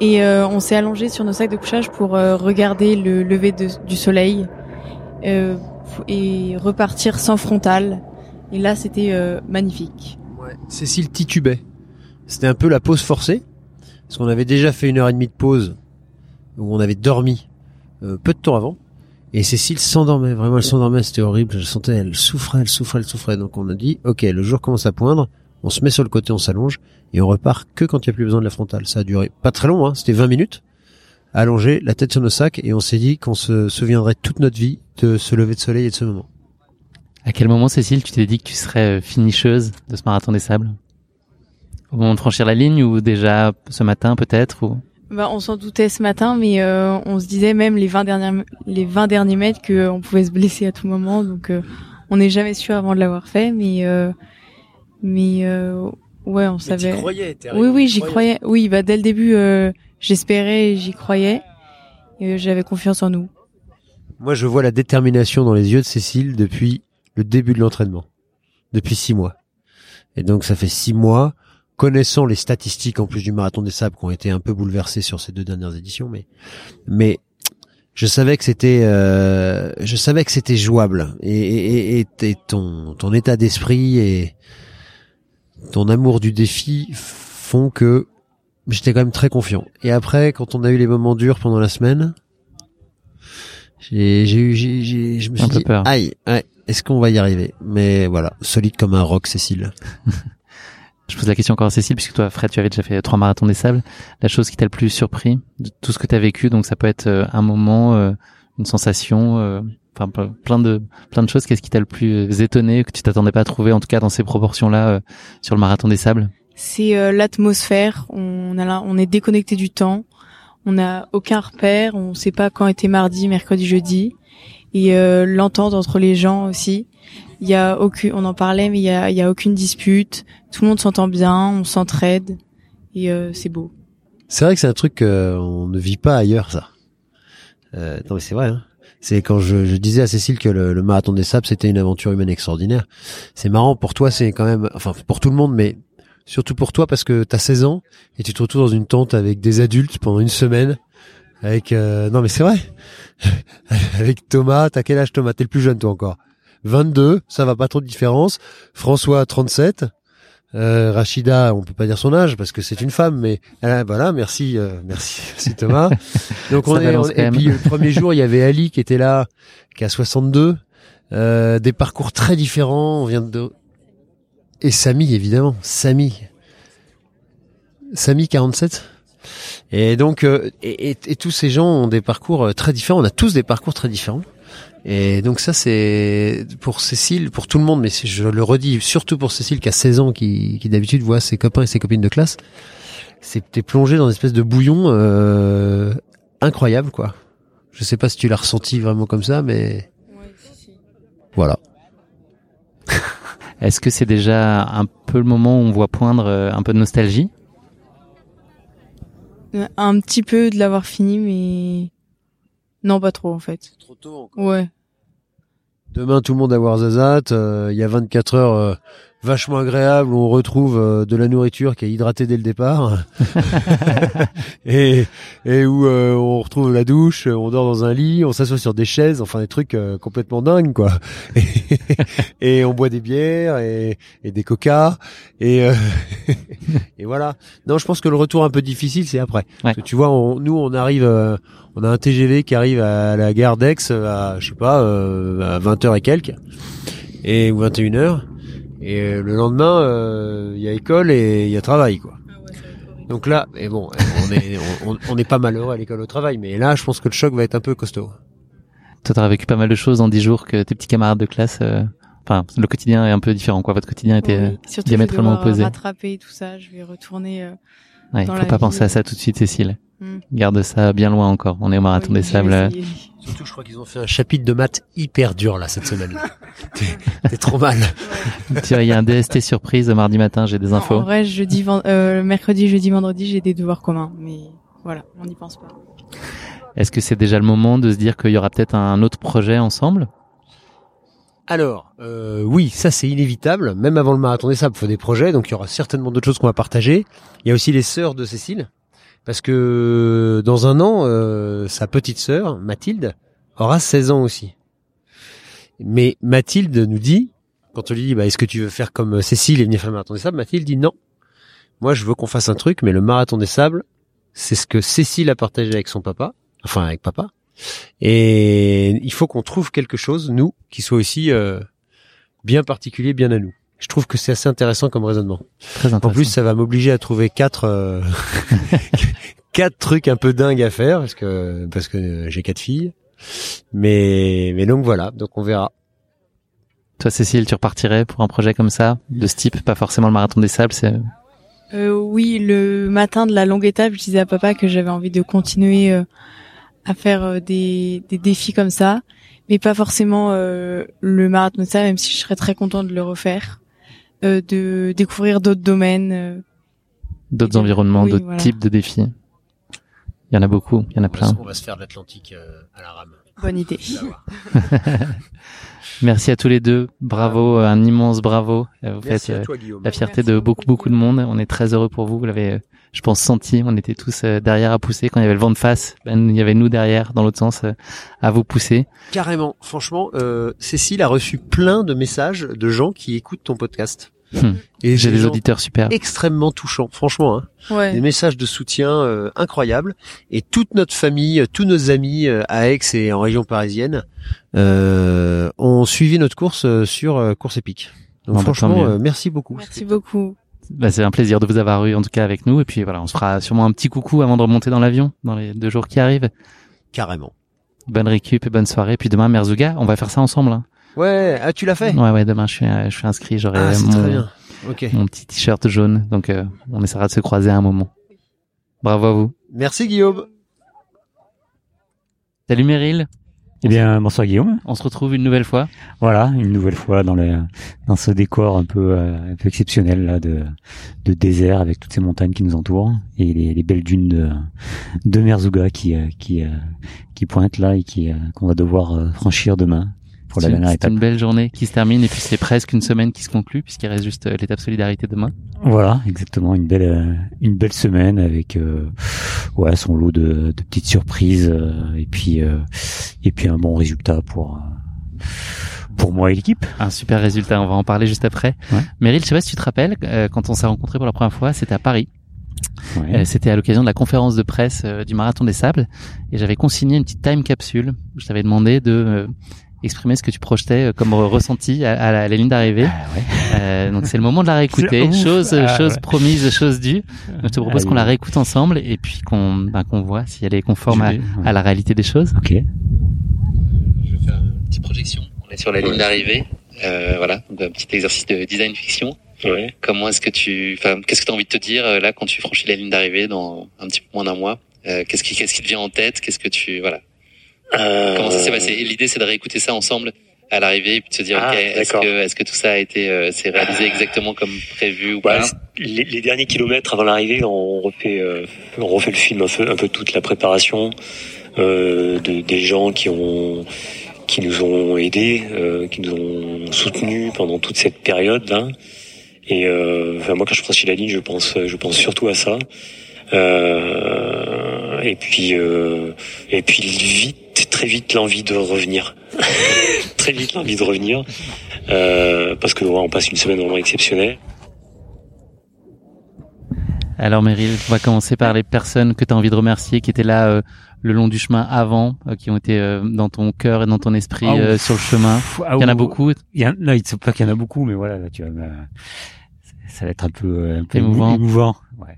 et euh, on s'est allongé sur nos sacs de couchage pour euh, regarder le lever de- du soleil euh, et repartir sans frontal. Et là, c'était euh, magnifique. Cécile titubait. C'était un peu la pause forcée, parce qu'on avait déjà fait une heure et demie de pause où on avait dormi euh, peu de temps avant. Et Cécile s'endormait, vraiment elle s'endormait, c'était horrible, je sentais, elle souffrait, elle souffrait, elle souffrait. Donc on a dit, ok, le jour commence à poindre, on se met sur le côté, on s'allonge, et on repart que quand il n'y a plus besoin de la frontale. Ça a duré pas très long, hein, c'était 20 minutes, allongé, la tête sur nos sacs, et on s'est dit qu'on se souviendrait toute notre vie de ce lever de soleil et de ce moment. À quel moment, Cécile, tu t'es dit que tu serais euh, finisheuse de ce marathon des sables? Au moment de franchir la ligne ou déjà ce matin peut-être ou... Bah, on s'en doutait ce matin, mais euh, on se disait même les 20 derniers, les 20 derniers mètres qu'on pouvait se blesser à tout moment. Donc, euh, on n'est jamais sûr avant de l'avoir fait, mais euh, mais euh, ouais, on savait. croyais, t'es oui, arrivé, oui, j'y croyais. croyais. Oui, bah dès le début, euh, j'espérais, et j'y croyais. Et, euh, J'avais confiance en nous. Moi, je vois la détermination dans les yeux de Cécile depuis le début de l'entraînement, depuis six mois. Et donc, ça fait six mois, connaissant les statistiques en plus du marathon des sables qui ont été un peu bouleversées sur ces deux dernières éditions, mais mais je savais que c'était euh, je savais que c'était jouable et, et, et, et ton ton état d'esprit et ton amour du défi font que j'étais quand même très confiant. Et après, quand on a eu les moments durs pendant la semaine, j'ai j'ai eu j'ai j'ai je me suis Un peu dit peur. aïe ouais Est-ce qu'on va y arriver? Mais voilà, solide comme un roc, Cécile. Je pose la question encore à Cécile, puisque toi, Fred, tu avais déjà fait trois marathons des sables. La chose qui t'a le plus surpris de tout ce que tu as vécu, donc ça peut être euh, un moment, euh, une sensation, euh, enfin plein de plein de choses. Qu'est-ce qui t'a le plus étonné que tu t'attendais pas à trouver, en tout cas dans ces proportions-là, sur le marathon des sables? C'est l'atmosphère. On a on est déconnecté du temps. On n'a aucun repère. On ne sait pas quand était mardi, mercredi, jeudi. Et l'entente entre les gens aussi. Il y a aucune, on en parlait, mais il y a, il y a aucune dispute. Tout le monde s'entend bien, on s'entraide et euh, c'est beau. C'est vrai que c'est un truc qu'on ne vit pas ailleurs, ça. Euh, non mais c'est vrai. Hein. C'est quand je, je, disais à Cécile que le, marathon des sables c'était une aventure humaine extraordinaire. C'est marrant pour toi, c'est quand même, enfin pour tout le monde, mais surtout pour toi parce que t'as 16 ans et tu te retrouves dans une tente avec des adultes pendant une semaine. Avec euh, non mais c'est vrai. avec Thomas, t'as quel âge Thomas? T'es le plus jeune toi encore. 22, ça va pas trop de différence. François 37. Euh, Rachida, on peut pas dire son âge parce que c'est une femme, mais euh, voilà, merci, euh, merci, c'est Thomas. Donc on est, et puis le premier jour, il y avait Ali qui était là, qui a 62, euh, des parcours très différents. On vient de et Samy évidemment, Samy, Samy 47. Et donc et, et, tous ces gens ont des parcours très différents. On a tous des parcours très différents. Et donc ça c'est pour Cécile, pour tout le monde, mais je le redis surtout pour Cécile qui a 16 ans, qui, qui d'habitude voit ses copains et ses copines de classe, c'est t'es plongé dans une espèce de bouillon euh, incroyable quoi. Je sais pas si tu l'as ressenti vraiment comme ça, mais voilà. Est-ce que c'est déjà un peu le moment où on voit poindre euh, un peu de nostalgie? Un petit peu de l'avoir fini, mais non, pas trop en fait. Trop tôt encore. Ouais. Demain, tout le monde va voir Zazat. Euh, il y a 24 heures euh, vachement agréables où on retrouve euh, de la nourriture qui est hydratée dès le départ et, et où on retrouve la douche, on dort dans un lit, on s'assoit sur des chaises, enfin des trucs complètement dingues quoi. Et, on boit des bières et, et des coca et et voilà. Non, je pense que le retour un peu difficile c'est après. Parce que tu vois, nous on arrive on a un TGV qui arrive à la gare d'Aix à je sais pas euh, à 20h et quelques et ou 21h et euh, le lendemain il euh, y a école et il y a travail quoi. Donc là, et bon, on est on, est pas malheureux à l'école au travail, mais là, je pense que le choc va être un peu costaud. Toi, t'as vécu pas mal de choses en dix jours que tes petits camarades de classe. Enfin, le quotidien est un peu différent, quoi. Votre quotidien était diamétralement opposé. Rattraper tout ça, je vais retourner. Ouais, faut pas penser à ça tout de suite, Cécile. Hmm. Garde ça bien loin encore. On est au marathon des sables. Surtout, je crois qu'ils ont fait un chapitre de maths hyper dur là cette semaine. T'es trop mal. tu vois, il y a un DST surprise mardi matin. J'ai des infos. En vrai, jeudi, euh, mercredi, jeudi, vendredi, j'ai des devoirs communs. Mais voilà, on n'y pense pas. Est-ce que c'est déjà le moment de se dire qu'il y aura peut-être un autre projet ensemble? Alors, euh, oui, ça c'est inévitable. Même avant le marathon des sables, il faut des projets, donc il y aura certainement d'autres choses qu'on va partager. Il y a aussi les sœurs de Cécile, parce que dans un an, euh, sa petite sœur, Mathilde, aura 16 ans aussi. Mais Mathilde nous dit, quand on lui dit, bah, est-ce que tu veux faire comme Cécile et venir faire le marathon des sables, Mathilde dit non. Moi, je veux qu'on fasse un truc, mais le marathon des sables, c'est ce que Cécile a partagé avec son papa, enfin avec papa. Et il faut qu'on trouve quelque chose, nous, qui soit aussi euh, bien particulier, bien à nous. Je trouve que c'est assez intéressant comme raisonnement. Très intéressant. En plus, ça va m'obliger à trouver quatre euh, quatre trucs un peu dingues à faire parce que parce que j'ai quatre filles. Mais mais donc voilà, donc on verra. Toi, Cécile, tu repartirais pour un projet comme ça, de ce type, pas forcément le marathon des sables, c'est. Euh, oui, le matin de la longue étape, je disais à papa que j'avais envie de continuer euh, à faire euh, des, des défis comme ça, mais pas forcément le marathon des sables, même si je serais très contente de le refaire. Euh, de découvrir d'autres domaines. Euh, d'autres environnements, d'autres types de défis. Il y en a beaucoup, il y en a plein. On va se faire de l'Atlantique euh, à la rame? Bonne idée. Merci à tous les deux. Bravo, un immense bravo. Vous faites la fierté de beaucoup, beaucoup de monde. On est très heureux pour vous. Vous l'avez, je pense, senti. On était tous derrière à pousser. Quand il y avait le vent de face, ben, il y avait nous derrière, dans l'autre sens, à vous pousser. Carrément. Franchement, Cécile a reçu plein de messages de gens qui écoutent ton podcast Hmm. Et J'ai des auditeurs super. Extrêmement touchants, franchement. Hein. Ouais. Des messages de soutien euh, incroyables. Et toute notre famille, euh, tous nos amis euh, à Aix et en région parisienne euh, ont suivi notre course euh, sur euh, Course Épique. Donc Bon, bah, franchement, euh, merci beaucoup. Merci beaucoup. Bah, c'est un plaisir de vous avoir eu en tout cas avec nous. Et puis voilà, on se fera sûrement un petit coucou avant de remonter dans l'avion dans les deux jours qui arrivent. Carrément. Bonne récup et bonne soirée. Puis demain, Merzouga, on va faire ça ensemble. hein. Ouais, ah tu l'as fait Ouais, ouais, demain je suis, euh, je suis inscrit. J'aurai Ah, mon, très bien. Ok. mon petit t-shirt jaune. Donc euh, on essaiera de se croiser à un moment. Bravo à vous. Merci Guillaume. Salut Meryl. Eh bien, bonsoir Guillaume. On se retrouve une nouvelle fois. Voilà, une nouvelle fois dans le dans ce décor un peu euh, un peu exceptionnel là de de désert avec toutes ces montagnes qui nous entourent et les, les belles dunes de de Merzouga qui euh, qui euh, qui pointent là et qui euh, qu'on va devoir franchir demain pour la C'est- une belle journée qui se termine et puis c'est presque une semaine qui se conclut puisqu'il reste juste euh, l'étape solidarité demain. Voilà, exactement, une belle euh, une belle semaine avec euh, ouais son lot de, de petites surprises euh, et puis euh, et puis un bon résultat pour euh, pour moi et l'équipe. Un super résultat, on va en parler juste après. Ouais. Meryl, je sais pas si tu te rappelles, euh, quand on s'est rencontrés pour la première fois, c'était à Paris. Ouais. C'était à l'occasion de la conférence de presse du Marathon des Sables et j'avais consigné une petite time capsule. où Je t'avais demandé de euh, exprimer ce que tu projetais euh, comme re- ressenti à, à la, à la ligne d'arrivée. Euh, donc c'est le moment de la réécouter. Chose, Ah, chose ouais. promise, chose due. Donc, je te propose qu'on la réécoute ensemble et puis qu'on ben, qu'on voit si elle est conforme à, ouais. à la réalité des choses. Ok. Je vais faire une petite projection. On est sur la ligne d'arrivée. Euh, voilà, donc un petit exercice de design fiction. Comment est-ce que tu, enfin, qu'est-ce que tu as envie de te dire euh, là quand tu franchis la ligne d'arrivée dans un petit peu moins d'un mois? Euh, Qu'est-ce qui, qu'est-ce qui te vient en tête? Qu'est-ce que tu, voilà. Comment ça s'est passé L'idée, c'est de réécouter ça ensemble à l'arrivée et puis de se dire, Ah, ok, est-ce que, est-ce que tout ça a été, euh, c'est réalisé exactement comme prévu ou Ouais, pas les, les derniers kilomètres avant l'arrivée, on refait, euh, on refait le film un peu, un peu toute la préparation euh, de, des gens qui ont, qui nous ont aidés, euh, qui nous ont soutenus pendant toute cette période là. Et euh, enfin, moi, quand je franchis la ligne, je pense, je pense surtout à ça. Euh, et puis, euh, et puis vite, très vite, l'envie de revenir. très vite, l'envie de revenir, euh, parce que ouais, on passe une semaine vraiment exceptionnelle. Alors Meryl, on va commencer par les personnes que tu as envie de remercier, qui étaient là euh, le long du chemin avant, euh, qui ont été euh, dans ton cœur et dans ton esprit Ah, euh, ouf. sur le chemin. Ah, Il y en a ou- beaucoup. Il y en, là, il ne pas qu'il y en a beaucoup, mais voilà, là, tu vas, me- ça va être un peu, un peu Émouvant. émouvant. Ouais.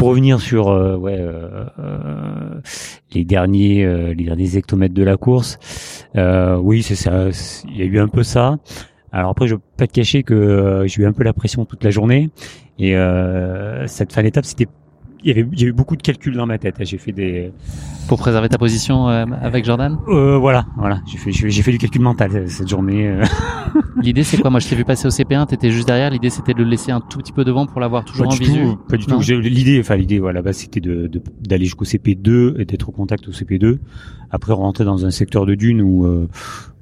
Pour revenir sur ouais, euh, euh, les derniers, euh, les derniers hectomètres de la course, euh, oui, c'est ça. Il y a eu un peu ça. Alors après, je vais pas te cacher que euh, j'ai eu un peu la pression toute la journée. Et euh, cette fin d'étape, c'était, il y avait, il y a eu beaucoup de calculs dans ma tête. J'ai fait des, Pour préserver ta position euh, avec Jordan? Euh, voilà, voilà. J'ai fait, j'ai fait du calcul mental euh, cette journée. euh. L'idée c'est quoi? Moi je t'ai vu passer au CP1, t'étais juste derrière. L'idée c'était de le laisser un tout petit peu devant pour l'avoir toujours pas en du visu? tout, pas du Non tout. L'idée, enfin l'idée, voilà, bah, c'était de d'aller jusqu'au CP2 et d'être au contact au CP2. Après rentrer dans un secteur de dune où euh,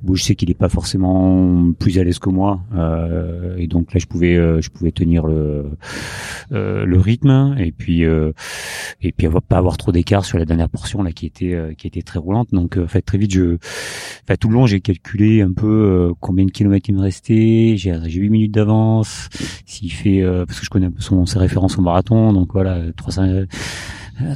où je sais qu'il est pas forcément plus à l'aise que moi, euh, et donc là je pouvais euh, je pouvais tenir le euh, le rythme et puis euh, et puis pas avoir trop d'écart sur la dernière portion là qui était euh, qui était très roulante. Donc euh, en fait très vite je, enfin, tout le long j'ai calculé un peu euh, combien de kilomètres il me restait. J'ai j'ai 8 minutes d'avance. S'il fait euh, parce que je connais un peu son ses références au marathon, donc voilà 300 euh,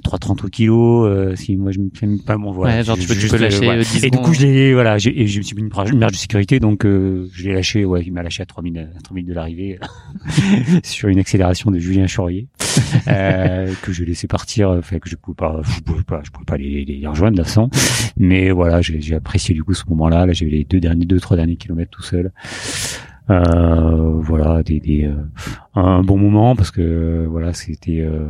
330 au kilo, euh, si moi je me fais pas bon voilà. Ouais, genre, tu peux- tu Juste, peux lâcher, voilà. euh, 10 Et du coup je l'ai voilà, j'ai je me suis mis une marge de sécurité donc euh, je l'ai lâché ouais, il m'a lâché à 3000 à 3000 de l'arrivée sur une accélération de Julien Chaurier euh, que je laissais partir enfin que je pouvais pas je pouvais pas je pouvais pas les, les rejoindre de façon. Mais voilà j'ai j'ai apprécié du coup ce moment-là. Là, j'avais les deux derniers deux trois derniers kilomètres tout seul. Euh, voilà des, des euh, un bon moment parce que euh, voilà c'était euh,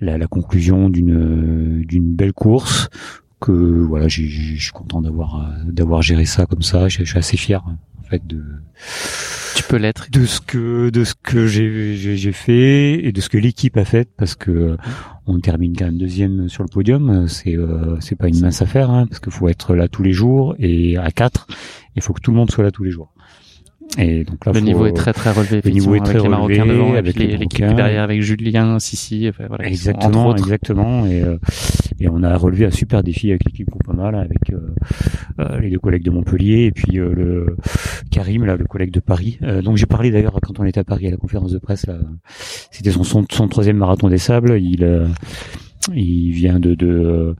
la, la conclusion d'une d'une belle course que voilà j'ai- j'ai- je suis content d'avoir euh, d'avoir géré ça comme ça. Je, suis assez fier fait de tu peux l'être. de ce que de ce que j'ai j'ai j'ai fait et de ce que l'équipe a fait parce que on termine quand même deuxième sur le podium. C'est euh, c'est pas une mince affaire hein, parce qu'il faut être là tous les jours et à quatre. Il faut que tout le monde soit là tous les jours et donc là le faut- niveau est très très relevé. le niveau est très avec les Marocains relevé devant, avec l'équipe derrière avec Julien, Sissi, enfin, voilà, Exactement, exactement. Et, euh, Et on a relevé un super défi avec l'équipe Groupama, là, avec euh, les deux collègues de Montpellier et puis le Karim, là, le collègue de Paris. donc j'ai parlé d'ailleurs quand on était à Paris à la conférence de presse. Là, c'était son, son, son troisième marathon des sables. Il il vient de, de,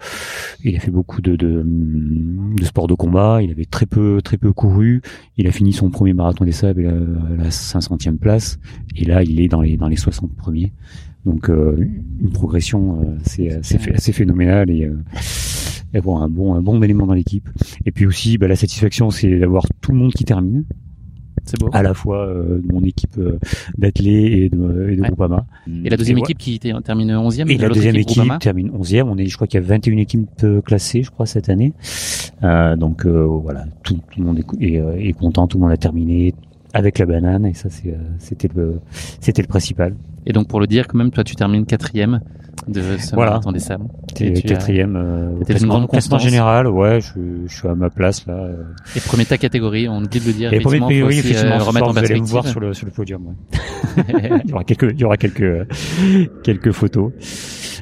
il a fait beaucoup de, de, de sport de combat. Il avait très peu, très peu couru. Il a fini son premier marathon des sables à la 500e place. Et là, il est dans les, dans les 60 premiers. Donc, euh, une progression euh, assez, assez, assez phénoménale et, euh, et bon, un bon, un bon élément dans l'équipe. Et puis aussi, bah, la satisfaction, c'est d'avoir tout le monde qui termine. Beau. À la fois euh, de mon équipe euh, d'athlètes et de, et de Ouais. Groupama. Et la deuxième Et équipe qui était- termine 11e Et la deuxième équipe équipe termine 11e. On est, je crois qu'il y a 21 équipes euh, classées, je crois, cette année. Euh, donc euh, voilà, tout, tout le monde est, est, est content, tout le monde a terminé avec la banane et ça c'est c'était le c'était le principal. Et donc pour le dire, quand même, toi tu termines quatrième de ce Voilà. marathon des sables. T'es Et tu quatrième euh, d'une classement, grande constance. général. Ouais, je, je suis à ma place là. euh. Et premier ta catégorie, on oublie de le dire. Et premier aussi, effectivement, euh, remettre soir, en vous allez me voir sur le sur le podium. ouais. il y aura quelques il y aura quelques quelques photos.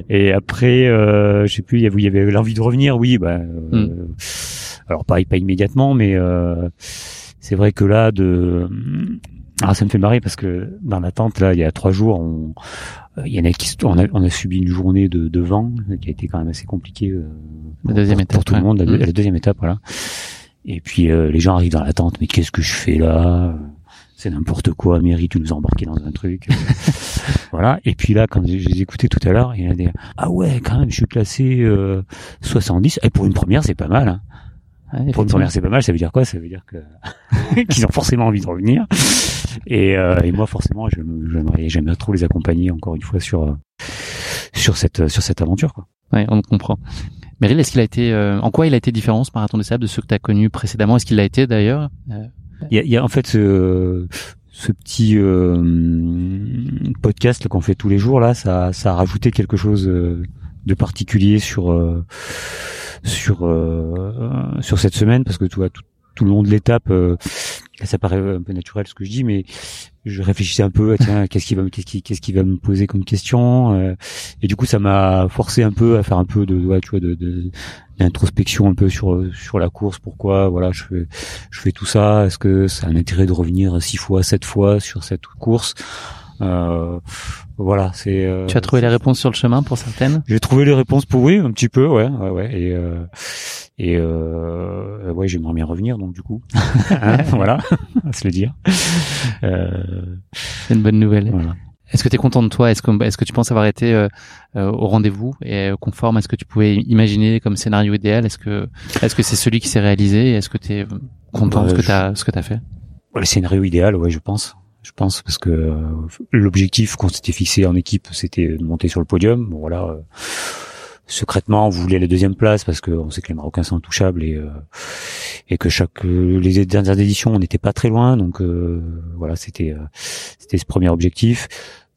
Et après, euh, je sais plus, il y avait, l'envie de revenir. Oui, bah. euh, Hmm. Alors pas pas immédiatement, mais euh, c'est vrai que là de ah, ça me fait marrer parce que dans l'attente là, il y a trois jours, on, il y en a qui, on a, on a subi une journée de, de vent qui a été quand même assez compliquée euh, La deuxième pour, étape, pour tout ouais. le monde, la, Mhm. la deuxième étape, voilà. Et puis euh, les gens arrivent dans l'attente, mais qu'est-ce que je fais là? C'est n'importe quoi, Mairie, tu nous as embarqués dans un truc. voilà. Et puis là, quand je je les écoutais tout à l'heure, il y en a des ah ouais, quand même, je suis classé euh, 70. Et pour une première, c'est pas mal. Hein. Pour une première, c'est pas mal. Ça veut dire quoi? Ça veut dire que qu'ils ont forcément envie de revenir. Et, euh, et moi, forcément, j'aimerais, j'aimerais trop les accompagner encore une fois sur euh, sur cette sur cette aventure. Quoi. Ouais, on comprend. Meryl, est-ce qu'il a été, euh, en quoi il a été différent ce marathon des sables de ceux que tu as connus précédemment? Est-ce qu'il l'a été d'ailleurs? Euh, Il y a, y a en fait ce, ce petit euh, podcast qu'on fait tous les jours là, ça, ça a rajouté quelque chose euh, de particulier sur euh, sur euh, sur cette semaine parce que tu vois tout, tout le long de l'étape, euh, ça paraît un peu naturel ce que je dis, mais je réfléchissais un peu, ah, tiens, qu'est-ce qui va, me- qu'est-ce qui, qu'est-ce qui va me poser comme question, euh, et du coup, ça m'a forcé un peu à faire un peu de, ouais, tu vois, de, de d'introspection un peu sur sur la course. Pourquoi, voilà, je fais, je fais tout ça. Est-ce que ça a un intérêt de revenir six fois, sept fois sur cette course? Euh, Voilà, c'est. euh, Tu as trouvé les réponses sur le chemin pour certaines? J'ai trouvé les réponses pour oui, un petit peu, ouais, ouais, ouais. Et euh, et euh, ouais, j'aimerais bien revenir, donc du coup, Hein, voilà, à se le dire. Euh, C'est une bonne nouvelle. Est-ce que tu es content de toi? Est-ce que, tu penses avoir été euh, euh, au rendez-vous et euh, conforme à ce que tu pouvais imaginer comme scénario idéal? Est-ce que est-ce que c'est celui qui s'est réalisé? Est-ce que tu es content de ce Bah, que tu as ce que tu as fait? Ouais, le scénario idéal, ouais, je pense. Je pense parce que euh, l'objectif qu'on s'était fixé en équipe, c'était de monter sur le podium. Bon, voilà. euh, secrètement, on voulait la deuxième place parce qu'on sait que les Marocains sont intouchables et euh, et que chaque les dernières éditions, on n'était pas très loin. Donc voilà, c'était c'était ce premier objectif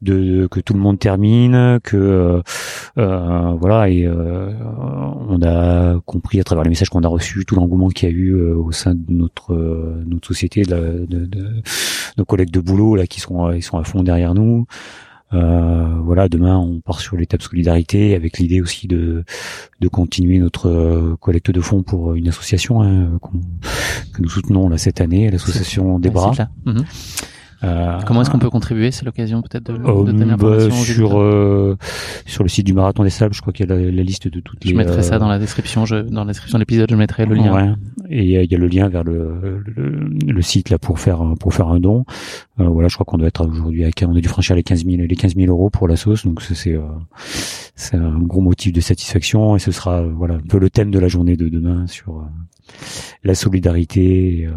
de que tout le monde termine, que euh, euh, voilà et euh, on a compris à travers les messages qu'on a reçus tout l'engouement qu'il y a eu euh, au sein de notre euh, notre société, de, la- de, de nos collègues de boulot là qui sont ils sont à fond derrière nous. Euh, voilà, demain on part sur l'étape solidarité avec l'idée aussi de de continuer notre collecte de fonds pour une association hein, que nous soutenons là cette année, l'association des bras. là. Euh, Comment est-ce qu'on peut contribuer C'est l'occasion peut-être de, euh, de donner bah, sur euh, sur le site du marathon des sables, je crois qu'il y a la, la liste de toutes les. Je mettrai ça euh, dans la description. Je, dans la description de l'épisode, je mettrai le lien. Ouais. Et il y, a- le lien vers le, le, le site là pour faire pour faire un don. Euh, voilà, je crois qu'on doit être aujourd'hui à on a dû franchir les 15 000 les 15 000 euros pour la sauce, donc c'est euh, c'est un gros motif de satisfaction et ce sera euh, voilà un peu le thème de la journée de demain sur euh, la solidarité. Et, euh,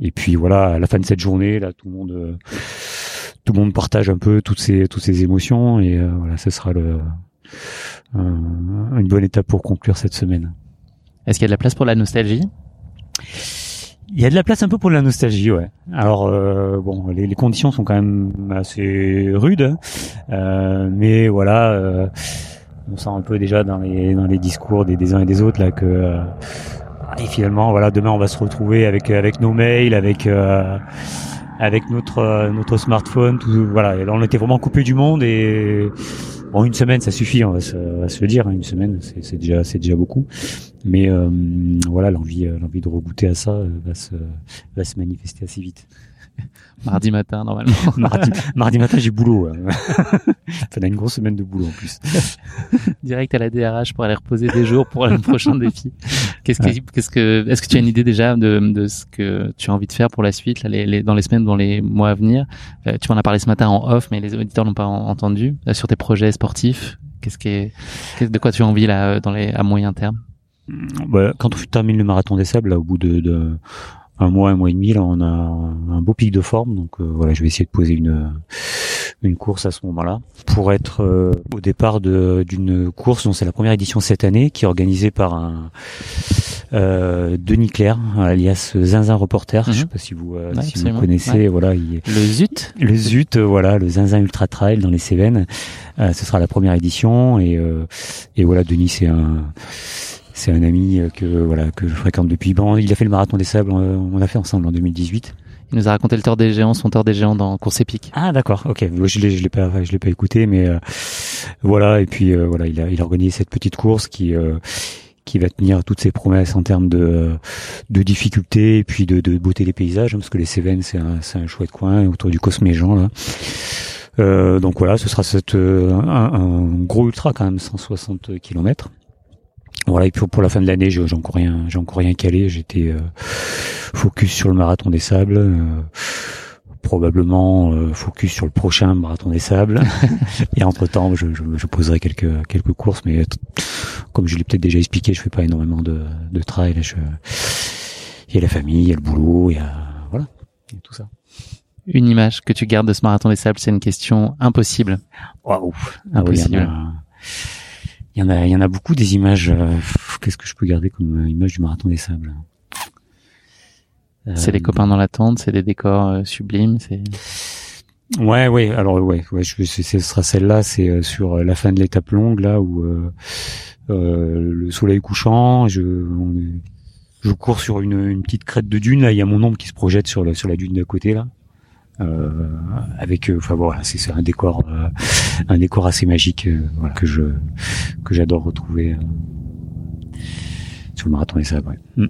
et puis voilà, à la fin de cette journée là, tout le monde euh, tout le monde partage un peu toutes ces toutes ces émotions et euh, voilà, ce sera le un- une bonne étape pour conclure cette semaine. Est-ce qu'il y a de la place pour la nostalgie? Il y a de la place un peu pour la nostalgie, ouais. Alors euh, bon, les, les conditions sont quand même assez rudes. Euh, mais voilà, euh, on sent un peu déjà dans les dans les discours des, des uns et des autres là que euh, et finalement voilà, demain on va se retrouver avec avec nos mails, avec euh, avec notre euh, notre smartphone, tout voilà. Et là, on était vraiment coupé du monde et Bon, une semaine, ça suffit, on va se, on va se le dire. hein, Une semaine, c'est déjà, c'est déjà beaucoup. Mais euh, voilà, l'envie, euh, l'envie de regoûter à ça euh, va se, va se manifester assez vite. Mardi matin, normalement. mardi, mardi matin, j'ai boulot. hein. On a une grosse semaine de boulot en plus. Direct à la DRH pour aller reposer des jours pour le prochain défi. Qu'est-ce que, qu'est-ce que, est-ce que tu as une idée déjà de, de ce que tu as envie de faire pour la suite, là, les, les- dans les semaines, dans les mois à venir? Euh, Tu m'en as parlé ce matin en off, mais les auditeurs n'ont pas en- entendu euh, sur tes projets sportifs. Qu'est-ce qui est, de quoi tu as envie là euh, dans les à moyen terme? Bah, quand on termine le marathon des sables, là, au bout de, de un mois, un mois et demi, là, on a un beau pic de forme. Donc euh, voilà, je vais essayer de poser une une course à ce moment-là pour être euh, au départ de- d'une course dont c'est la première édition cette année, qui est organisée par un euh, Denis Claire, alias Zinzin Reporter. Je sais pas si vous euh, Mhm. Ouais, si vous connaissez. Ouais. Voilà, il- Le Zut. le Zut, euh, voilà, le Zinzin Ultra Trail dans les Cévennes. Euh, ce sera la première édition et euh, et voilà, Denis c'est un c'est un ami euh, que voilà que je fréquente depuis. Bon, il a fait le marathon des sables, euh, on l'a fait ensemble en 2018. Il nous a raconté le tort des géants, son tort des géants dans course épique. Ah d'accord, ok. Je l'ai, je l'ai pas, je l'ai pas écouté, mais euh, voilà. Et puis euh, voilà, il a, il a organisé cette petite course qui euh, qui va tenir toutes ses promesses en termes de euh, de difficulté et puis de, de beauté des paysages, hein, parce que les Cévennes c'est un, c'est un chouette coin autour du Cosméjean là. Euh, donc voilà, ce sera cette, euh, un, un gros ultra quand même, 160 kilomètres. Voilà, et puis pour la fin de l'année, j'ai encore rien, j'ai encore rien calé. J'étais euh, focus sur le marathon des sables, euh, probablement euh, focus sur le prochain marathon des sables. et entre temps, je, je, je poserai quelques quelques courses, mais comme je l'ai peut-être déjà expliqué, je fais pas énormément de de trail. Je, il y a la famille, il y a le boulot, il y a voilà, il y a tout ça. Une image que tu gardes de ce marathon des sables, c'est une question impossible. Waouh. Ah oui, il y en a- il y en a, beaucoup des images. euh, Qu'est-ce que je peux garder comme euh, image du marathon des sables? C'est Euh, les copains dans la tente, c'est des décors euh, sublimes, c'est. Ouais, ouais. Alors ouais, ouais. Je, c'est- ce sera celle-là. C'est euh, sur euh, la fin de l'étape longue là où euh, euh, le soleil couchant. Je, on je cours sur une, une petite crête de dune. Là, il y a mon ombre qui se projette sur la sur la dune d'à côté là. Euh, avec, euh, enfin voilà, c'est c'est un décor, euh, un décor assez magique, euh, voilà, que je que j'adore retrouver euh, sur le marathon des sables. ouais. Mm.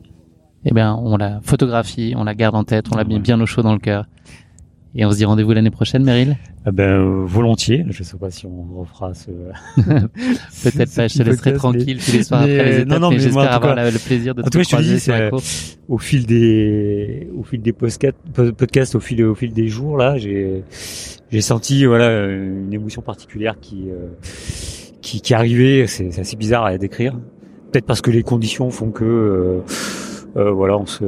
Eh bien, on la photographie, on la garde en tête, on la met bien au chaud dans le cœur. Et on se dit rendez-vous l'année prochaine, Meryl? Ah ben euh, volontiers. Je sais pas si on refera ce. Peut-être pas, je te laisserai tranquille tous les soirs après les étapes, mais moi, en j'espère avoir cas- le plaisir de en te tout cas, je te dis, sur la c'est, course. au fil des, au fil des podcasts, au fil, au fil des jours là, j'ai, j'ai senti voilà une émotion particulière qui, euh, qui, qui arrivait. C'est, c'est assez bizarre à décrire. Peut-être parce que les conditions font que. euh, euh, voilà, on se.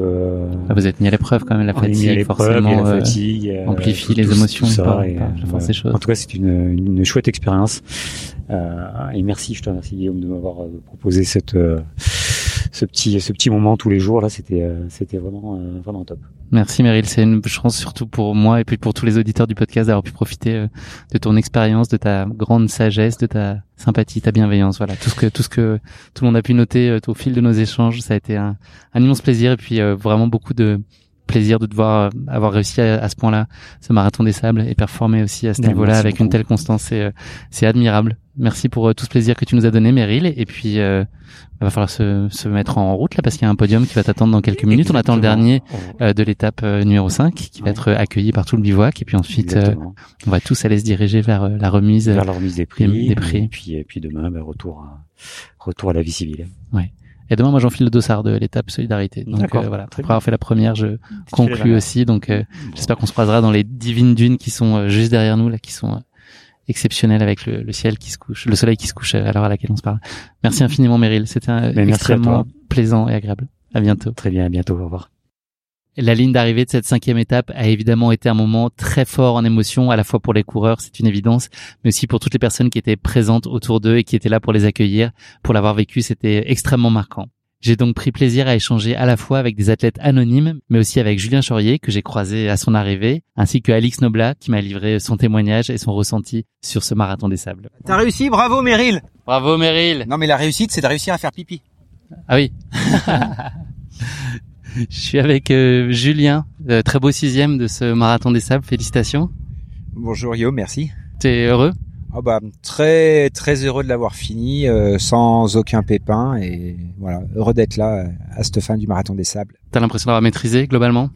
Ah, Vous êtes mis à l'épreuve quand même, la fatigue forcément la euh, fatigue, euh, amplifie tout- les émotions tout ça, par, et, par euh, des choses. En tout cas, c'est une, une, chouette expérience. Euh, et merci, je te remercie Guillaume de m'avoir proposé cette, euh, ce petit, ce petit moment tous les jours là. C'était, euh, c'était vraiment, euh, vraiment top. Merci Meryl, c'est une chance surtout pour moi et puis pour tous les auditeurs du podcast d'avoir pu profiter euh, de ton expérience, de ta grande sagesse, de ta sympathie, ta bienveillance. Voilà, tout ce que tout ce que tout le monde a pu noter au fil de nos échanges, ça a été un, un immense plaisir et puis vraiment beaucoup de plaisir de te voir euh, avoir réussi à, à ce point-là ce marathon des sables et performer aussi à ce Ouais, niveau-là avec une telle constance. C'est euh, c'est admirable. Merci pour euh, tout ce plaisir que tu nous as donné, Meryl. Et puis, euh, il va falloir se, se mettre en route là parce qu'il y a un podium qui va t'attendre dans quelques minutes. On attend le dernier euh, de l'étape euh, numéro 5 qui va être accueilli par tout le bivouac. Et puis ensuite, euh, on va tous aller se diriger vers la remise, Vers la remise des prix, des prix. Et puis, et puis demain, ben, retour à, retour à la vie civile. Ouais. Et demain, moi, j'enfile le dossard de l'étape solidarité. Donc euh, voilà, après avoir fait la première, je dernière. aussi. Donc euh, j'espère qu'on se croisera dans les divines dunes qui sont euh, juste derrière nous, là, qui sont euh, exceptionnelles avec le, le ciel qui se couche, le soleil qui se couche à l'heure à laquelle on se parle. Merci infiniment, Meryl. C'était euh, extrêmement plaisant et agréable. À bientôt. Très bien, à bientôt. Au revoir. La ligne d'arrivée de cette cinquième étape a évidemment été un moment très fort en émotion, à la fois pour les coureurs, c'est une évidence, mais aussi pour toutes les personnes qui étaient présentes autour d'eux et qui étaient là pour les accueillir. Pour l'avoir vécu, c'était extrêmement marquant. J'ai donc pris plaisir à échanger à la fois avec des athlètes anonymes, mais aussi avec Julien Chaurier, que j'ai croisé à son arrivée, ainsi que Alix Noblat, qui m'a livré son témoignage et son ressenti sur ce marathon des sables. T'as réussi, bravo Meryl Bravo Meryl Non mais la réussite c'est de réussir à faire pipi. Ah oui. Je suis avec euh, Julien, euh, très beau sixième de ce marathon des sables. Félicitations. Bonjour Guillaume, merci. T'es heureux? Oh bah très très heureux de l'avoir fini euh, sans aucun pépin et voilà heureux d'être là euh, à cette fin du marathon des sables. T'as l'impression d'avoir maîtrisé globalement?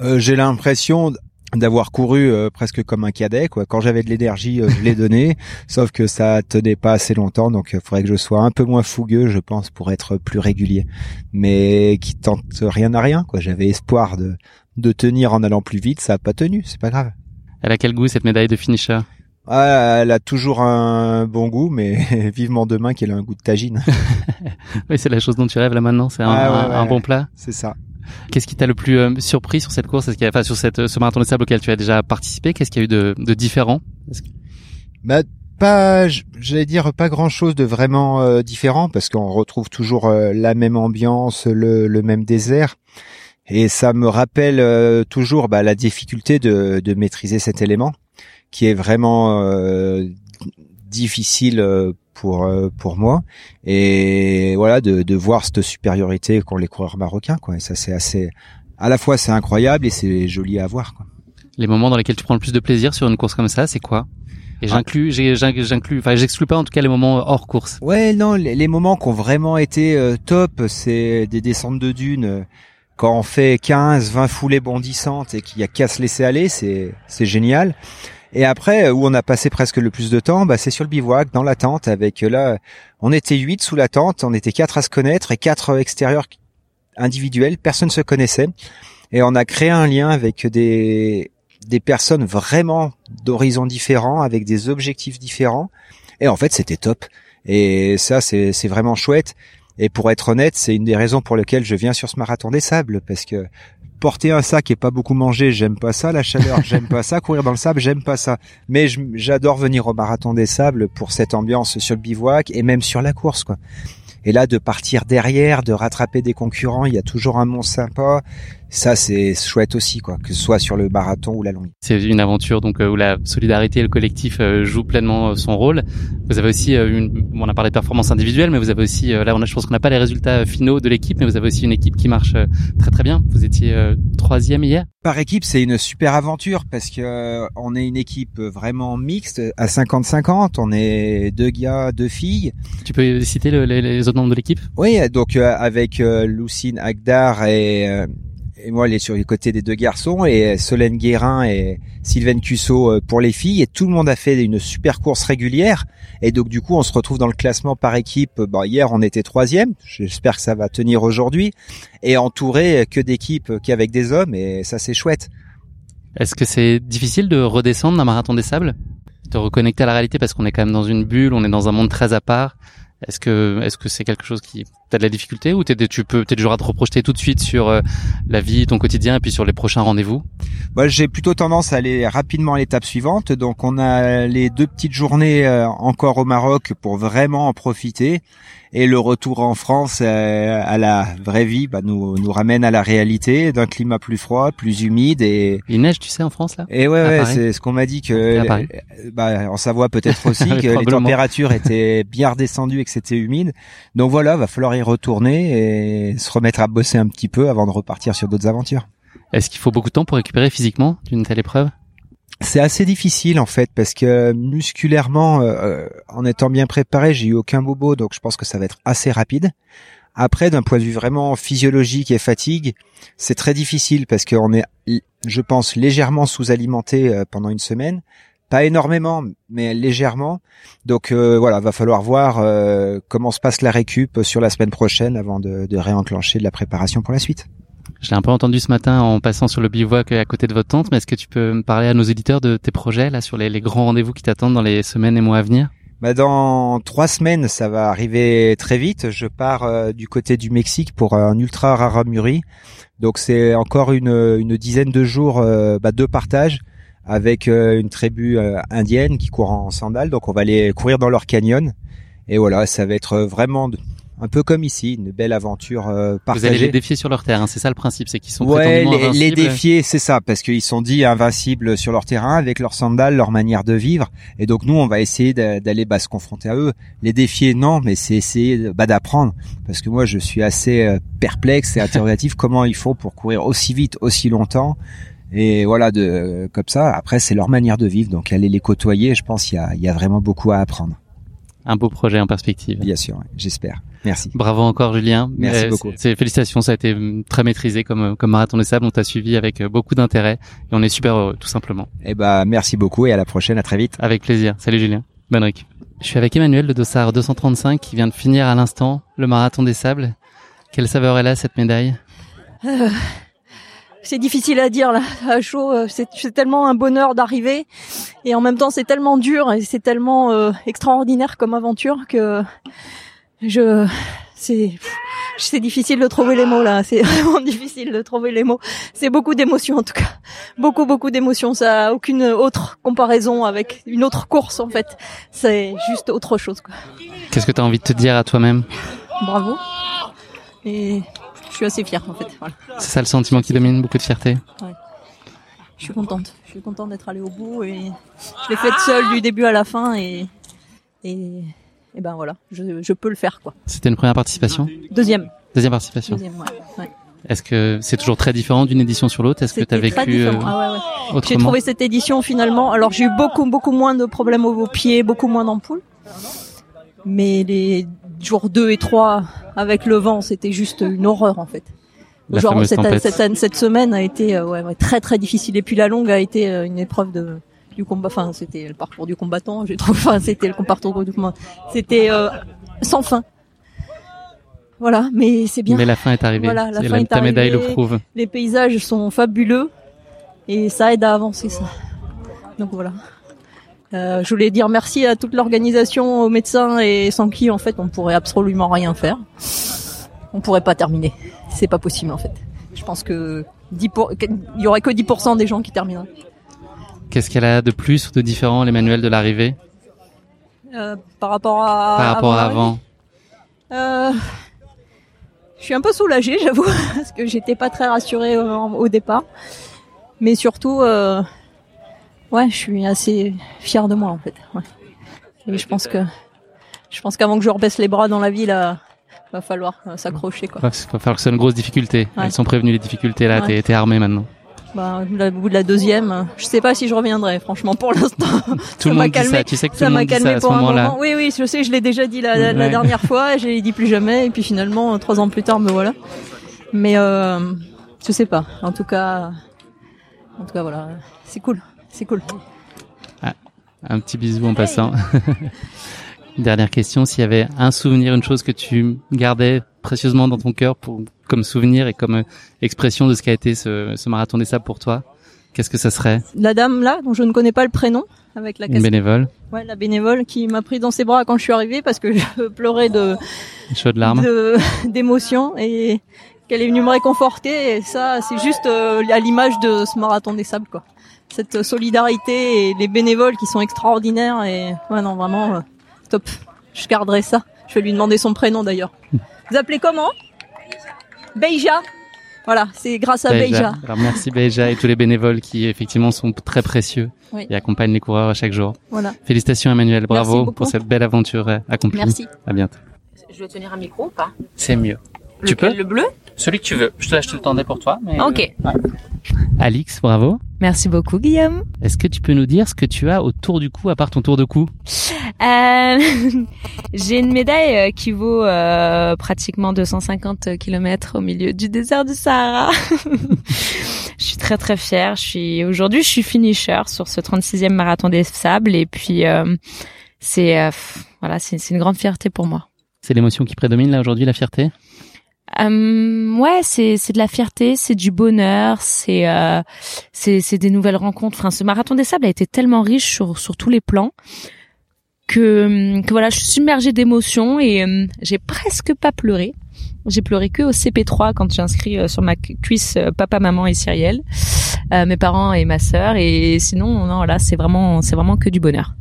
Euh, J'ai l'impression d'avoir couru presque comme un cadet quoi. Quand j'avais de l'énergie, je l'ai donné, sauf que ça tenait pas assez longtemps donc il faudrait que je sois un peu moins fougueux je pense pour être plus régulier. Mais qui tente rien à rien quoi. J'avais espoir de de tenir en allant plus vite, ça a pas tenu, c'est pas grave. Elle a quel goût cette médaille de finisher? Ah, elle a toujours un bon goût, mais vivement demain qu'elle a un goût de tagine. oui, c'est la chose dont tu rêves là maintenant. C'est un, un, bon plat. C'est ça. Qu'est-ce qui t'a le plus euh, surpris sur cette course? Est-ce qu'il y a, enfin, sur cette, ce marathon de sable auquel tu as déjà participé Qu'est-ce qu'il y a eu de, de différent? Bah pas, j'allais dire pas grand chose de vraiment euh, différent parce qu'on retrouve toujours euh, la même ambiance, le, le, même désert. Et ça me rappelle toujours bah, la difficulté de, de maîtriser cet élément qui est vraiment euh, difficile euh, pour euh, pour moi et voilà de, de voir cette supériorité qu'ont les coureurs marocains quoi et ça c'est assez à la fois c'est incroyable et c'est joli à voir quoi. Les moments dans lesquels tu prends le plus de plaisir sur une course comme ça, c'est quoi? Et ah. j'inclus, j'inclus, enfin, j'exclus pas en tout cas les moments hors course. Ouais, non, les, moments qui ont vraiment été top, c'est des descentes de dunes. Quand on fait 15, 20 foulées bondissantes et qu'il y a qu'à se laisser aller, c'est, c'est génial. Et après, où on a passé presque le plus de temps, bah, c'est sur le bivouac, dans la tente, avec euh, là, on était huit sous la tente, on était quatre à se connaître et quatre extérieurs individuels, personne se connaissait. Et on a créé un lien avec des, des personnes vraiment d'horizons différents, avec des objectifs différents. Et en fait, c'était top. Et ça, c'est vraiment chouette. Et pour être honnête, c'est une des raisons pour lesquelles je viens sur ce marathon des sables, parce que porter un sac et pas beaucoup manger, j'aime pas ça. La chaleur, j'aime pas ça. Courir dans le sable, j'aime pas ça. Mais j'adore venir au marathon des sables pour cette ambiance sur le bivouac et même sur la course, quoi. Et là, de partir derrière, de rattraper des concurrents, il y a toujours un mont sympa ça c'est chouette aussi quoi que ce soit sur le marathon ou la longue. C'est une aventure donc euh, où la solidarité et le collectif euh, jouent pleinement euh, son rôle. Vous avez aussi une on a parlé de performance individuelle mais vous avez aussi là on a je pense qu'on n'a pas les résultats finaux de l'équipe mais vous avez aussi une équipe qui marche très très bien. Vous étiez troisième hier. Par équipe c'est une super aventure parce que on est une équipe vraiment mixte à 50-50 on est deux gars deux filles. Tu peux citer les, autres membres de l'équipe? Oui donc avec Lucine Agdar et et moi, elle est sur les côtés des deux garçons et Solène Guérin et Sylvaine Cusso euh, pour les filles. Et tout le monde a fait une super course régulière. Et donc, du coup, on se retrouve dans le classement par équipe. Bon, hier, on était troisième. J'espère que ça va tenir aujourd'hui. Et entouré que d'équipes qu'avec des hommes. Et ça, c'est chouette. Est-ce que c'est difficile de redescendre d'un marathon des sables? De reconnecter à la réalité parce qu'on est quand même dans une bulle, on est dans un monde très à part. Est-ce que est-ce que c'est quelque chose qui t'as de la difficulté ou t'es tu peux peut-être toujours à te reprojeter tout de suite sur euh, la vie, ton quotidien et puis sur les prochains rendez-vous? Moi, j'ai plutôt tendance à aller rapidement à l'étape suivante. Donc, on a les deux petites journées euh, encore au Maroc pour vraiment en profiter. Et le retour en France euh, à la vraie vie bah, nous nous ramène à la réalité d'un climat plus froid, plus humide et il neige, tu sais, en France là? Et ouais, ouais c'est ce qu'on m'a dit que bah, en Savoie peut-être aussi que les températures étaient bien redescendues et que c'était humide. Donc voilà, va falloir y retourner et se remettre à bosser un petit peu avant de repartir sur d'autres aventures. Est-ce qu'il faut beaucoup de temps pour récupérer physiquement d'une telle épreuve? C'est assez difficile en fait parce que musculairement, euh, euh, en étant bien préparé, j'ai eu aucun bobo, donc je pense que ça va être assez rapide. Après, d'un point de vue vraiment physiologique et fatigue, c'est très difficile parce qu'on est, je pense, légèrement sous-alimenté euh, pendant une semaine. Pas énormément, mais légèrement. Donc voilà, va falloir voir comment se passe la récup sur la semaine prochaine avant de, de réenclencher de la préparation pour la suite. Je l'ai un peu entendu ce matin en passant sur le bivouac à côté de votre tente, mais est-ce que tu peux me parler à nos éditeurs de tes projets là sur les, les grands rendez-vous qui t'attendent dans les semaines et mois à venir? Bah dans trois semaines, ça va arriver très vite. Je pars euh, du côté du Mexique pour un ultra raramuri. Donc c'est encore une, une dizaine de jours euh, bah, de partage avec euh, une tribu indienne qui court en sandales. Donc on va aller courir dans leur canyon. Et voilà, ça va être vraiment un peu comme ici, une belle aventure euh, partagée. Vous allez les défier sur leur terrain, c'est ça le principe, c'est qu'ils sont ouais, les, les, défier, c'est ça, parce qu'ils sont dit invincibles sur leur terrain avec leurs sandales, leur manière de vivre, et donc nous on va essayer d'aller bah, se confronter à eux. Les défier, non, mais c'est essayer bah, d'apprendre, parce que moi je suis assez euh, perplexe et interrogatif comment ils font pour courir aussi vite, aussi longtemps. Et voilà, de comme ça. Après, c'est leur manière de vivre, donc aller les côtoyer, je pense, il y a, y a vraiment beaucoup à apprendre. Un beau projet en perspective. Bien sûr, j'espère. Merci. Bravo encore Julien. Merci beaucoup. C'est félicitations, ça a été très maîtrisé comme comme marathon des sables. On t'a suivi avec beaucoup d'intérêt et on est super heureux, tout simplement. Eh ben merci beaucoup et à la prochaine, à très vite. Avec plaisir. Salut Julien. Bonne. Je suis avec Emmanuel de Dossard 235 qui vient de finir à l'instant le marathon des sables. Quelle saveur est là cette médaille? Euh, C'est difficile à dire là, à chaud. euh, C'est c'est tellement un bonheur d'arriver et en même temps c'est tellement dur et c'est tellement euh, extraordinaire comme aventure que je c'est c'est difficile de trouver les mots là. C'est vraiment difficile de trouver les mots. C'est beaucoup d'émotions en tout cas, beaucoup beaucoup d'émotions. Ça a aucune autre comparaison avec une autre course en fait. C'est juste autre chose quoi. Qu'est-ce que tu as envie de te dire à toi-même? Bravo. Et je suis assez fière en fait. Voilà. C'est ça le sentiment qui domine, beaucoup de fierté. Ouais. Je suis contente. Je suis contente d'être allée au bout et je l'ai faite seule du début à la fin et et, et ben voilà, je, je peux le faire quoi. C'était une première participation? Deuxième. Deuxième participation. Deuxième, ouais. ouais. Est-ce que c'est toujours très différent d'une édition sur l'autre? Est-ce que tu as C'était très vécu euh. Ah ouais, ouais. J'ai trouvé cette édition finalement. Alors j'ai eu beaucoup beaucoup moins de problèmes aux pieds, beaucoup moins d'ampoules. Mais les jours 2 et 3 avec le vent, c'était juste une horreur en fait. La Genre cette, tempête. cette, cette semaine a été euh, ouais, très très difficile et puis la longue a été euh, une épreuve de du combat. Enfin c'était le parcours du combattant. J'ai trouvé. Enfin c'était le parcours du combattant. C'était euh, sans fin. Voilà, mais c'est bien. Mais la fin est arrivée. Voilà, la fin la- est ta médaille le arrivée. prouve. Les paysages sont fabuleux et ça aide à avancer ça. Donc voilà. Euh, je voulais dire merci à toute l'organisation, aux médecins et sans qui en fait on pourrait absolument rien faire. On pourrait pas terminer. C'est pas possible en fait. Je pense que 10 pour... il y aurait que 10% des gens qui termineraient. Qu'est-ce qu'elle a de plus ou de différent, les manuels de l'arrivée, Euh, par rapport à par rapport à avant. avant Euh, je suis un peu soulagée, j'avoue, parce que j'étais pas très rassurée au, au départ. Mais surtout, euh, ouais, je suis assez fière de moi en fait. Ouais. Et je pense que, je pense qu'avant que je rebaisse les bras dans la vie, là, va falloir euh, s'accrocher quoi. Il va falloir que ce soit une grosse difficulté. Ouais. Elles sont prévenues les difficultés là, Ouais. t'es armé maintenant. Bah, au bout de la deuxième, je sais pas si je reviendrai, franchement, pour l'instant. Tout le monde dit calmé. ça, tu sais que tout ça le m'a monde dit calmé ça à ce pour un moment-là. moment. Oui, oui, je sais, je l'ai déjà dit la, la- la Ouais. dernière fois, j'ai dit plus jamais, et puis finalement, trois ans plus tard, me voilà. Mais, euh, je sais pas. En tout cas, en tout cas, voilà. C'est cool. C'est cool. Ah, un petit bisou en passant. Dernière question, s'il y avait un souvenir, une chose que tu gardais précieusement dans ton cœur pour, comme souvenir et comme euh, expression de ce qu'a été ce, ce marathon des sables pour toi, qu'est-ce que ça serait? La dame là, dont je ne connais pas le prénom, avec la Une casquette. bénévole, Ouais, la bénévole qui m'a pris dans ses bras quand je suis arrivée parce que je pleurais de, de- d'émotion et qu'elle est venue me réconforter et ça c'est juste euh, à l'image de ce marathon des sables quoi cette solidarité et les bénévoles qui sont extraordinaires et ouais non vraiment euh, top je garderai ça je vais lui demander son prénom d'ailleurs vous appelez comment? Beija voilà c'est grâce à. Beija Alors merci Beja et tous les bénévoles qui effectivement sont très précieux Oui. et accompagnent les coureurs chaque jour. Voilà. Félicitations Emmanuel, bravo pour cette belle aventure euh, accomplie. Merci. À bientôt. Je dois tenir un micro ou pas? C'est mieux. tu peux? Le bleu? Celui que tu veux. Je te lâche, te le tendais pour toi. Mais Ok. Alix, bravo. Merci beaucoup, Guillaume. Est-ce que tu peux nous dire ce que tu as autour du cou à part ton tour de cou Euh, J'ai une médaille euh, qui vaut euh, pratiquement 250 km au milieu du désert du Sahara. je suis très très fière. Je suis aujourd'hui, je suis finisher sur ce 36e marathon des sables et puis euh, c'est euh, voilà, c'est c'est une grande fierté pour moi. C'est l'émotion qui prédomine là aujourd'hui, la fierté? Euh, ouais, c'est c'est de la fierté, c'est du bonheur, c'est euh, c'est c'est des nouvelles rencontres. Enfin, ce marathon des sables a été tellement riche sur sur tous les plans que que voilà, je suis submergée d'émotions et euh, j'ai presque pas pleuré. J'ai pleuré que au CP3 quand j'ai inscrit euh, sur ma cu- cuisse euh, papa, maman et Cyrielle, mes parents et ma sœur. Et sinon, non, là, c'est vraiment c'est vraiment que du bonheur.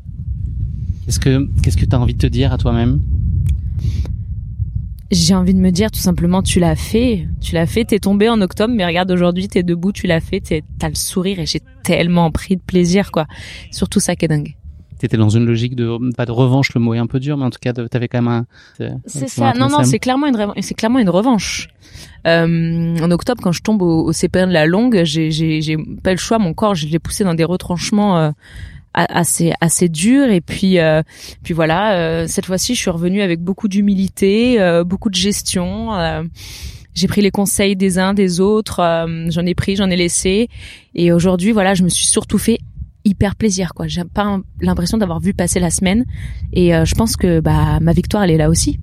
Qu'est-ce que qu'est-ce que tu as envie de te dire à toi-même? J'ai envie de me dire tout simplement, tu l'as fait, tu l'as fait, t'es tombé en octobre, mais regarde aujourd'hui, t'es debout, tu l'as fait, t'es- t'as le sourire et j'ai tellement pris de plaisir, quoi. Surtout ça qui est dingue. T'étais dans une logique de pas de revanche, le mot est un peu dur, mais en tout cas, t'avais quand même un. C'est ça. Non, non, c'est clairement une c'est clairement une revanche. Euh, en octobre, quand je tombe au, au CP1 de la longue, j'ai j'ai pas le choix. Mon corps, je l'ai poussé dans des retranchements. Euh, assez assez durs et puis euh, puis voilà euh, cette fois-ci je suis revenue avec beaucoup d'humilité euh, beaucoup de gestion. J'ai pris les conseils des uns des autres. J'en ai pris j'en ai laissé. Et aujourd'hui voilà je me suis surtout fait hyper plaisir quoi. J'ai pas l'impression d'avoir vu passer la semaine. Et euh, je pense que bah ma victoire elle est là aussi.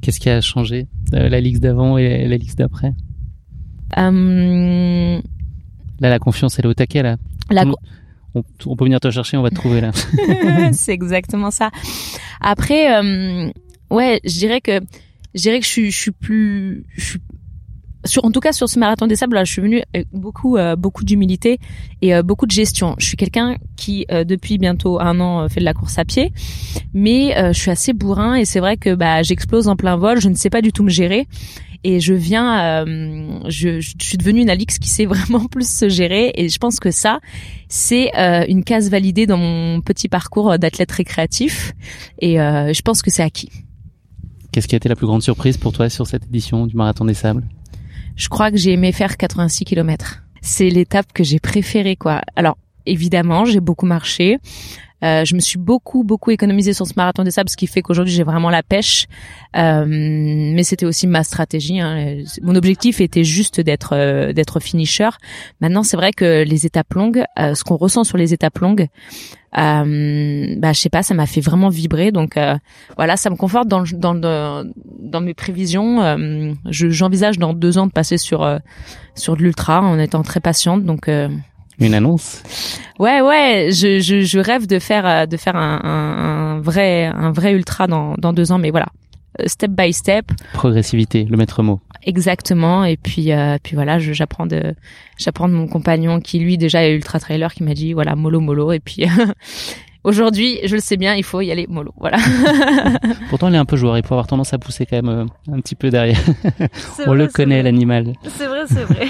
Qu'est-ce qui a changé euh, la ligue d'avant et la ligue d'après? Euh... là la confiance elle est au taquet là. La on, on, peut venir te chercher on va te trouver là c'est exactement ça après euh, ouais je dirais que je dirais que je suis je suis plus je suis sur, en tout cas sur ce marathon des sables, là, je suis venue avec beaucoup, euh, beaucoup d'humilité et euh, beaucoup de gestion. Je suis quelqu'un qui euh, depuis bientôt un an fait de la course à pied, mais je suis assez bourrin et c'est vrai que bah, j'explose en plein vol. Je ne sais pas du tout me gérer et je viens, je, je, suis devenue une Alix qui sait vraiment plus se gérer et je pense que ça, c'est une case validée dans mon petit parcours d'athlète récréatif et je pense que c'est acquis. Qu'est-ce qui a été la plus grande surprise pour toi sur cette édition du Marathon des Sables? Je crois que j'ai aimé faire 86 km. C'est l'étape que j'ai préférée, quoi. Alors, évidemment, j'ai beaucoup marché. Euh, je me suis beaucoup beaucoup économisé sur ce marathon des sables, ce qui fait qu'aujourd'hui j'ai vraiment la pêche. Euh, mais c'était aussi ma stratégie. Hein. Mon objectif était juste d'être euh, d'être finisher. Maintenant, c'est vrai que les étapes longues, euh, ce qu'on ressent sur les étapes longues, euh, bah je sais pas, ça m'a fait vraiment vibrer. Donc voilà, ça me conforte dans dans dans mes prévisions. J'envisage dans deux ans de passer sur sur de l'ultra en étant très patiente. Donc une annonce? Ouais, ouais, je, je, je rêve de faire euh, de faire un, un, un, vrai un vrai ultra dans dans deux ans, mais voilà, euh, step by step. Progressivité, le maître mot. Exactement, et puis euh, puis voilà, j'apprends de j'apprends de mon compagnon qui lui déjà est ultra trailer qui m'a dit voilà mollo mollo et puis Aujourd'hui, je le sais bien, il faut y aller mollo. Voilà. Pourtant, il est un peu joueur. Il peut avoir tendance à pousser quand même un petit peu derrière. On le connaît, l'animal. C'est vrai, c'est vrai.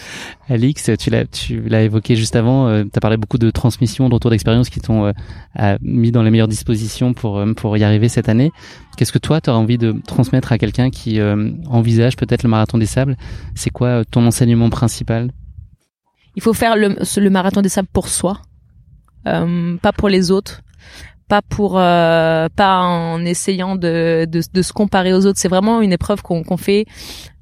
Alix, tu l'as, tu l'as évoqué juste avant. Euh, tu as parlé beaucoup de transmission, de retour d'expérience qui t'ont euh, mis dans les meilleures dispositions pour euh, pour y arriver cette année. Qu'est-ce que toi, tu envie de transmettre à quelqu'un qui envisage peut-être le marathon des sables? C'est quoi ton enseignement principal? Il faut faire le, le, marathon des sables pour soi, pas pour les autres pas pour pas en essayant de, de, de, se comparer aux autres c'est vraiment une épreuve qu'on qu'on fait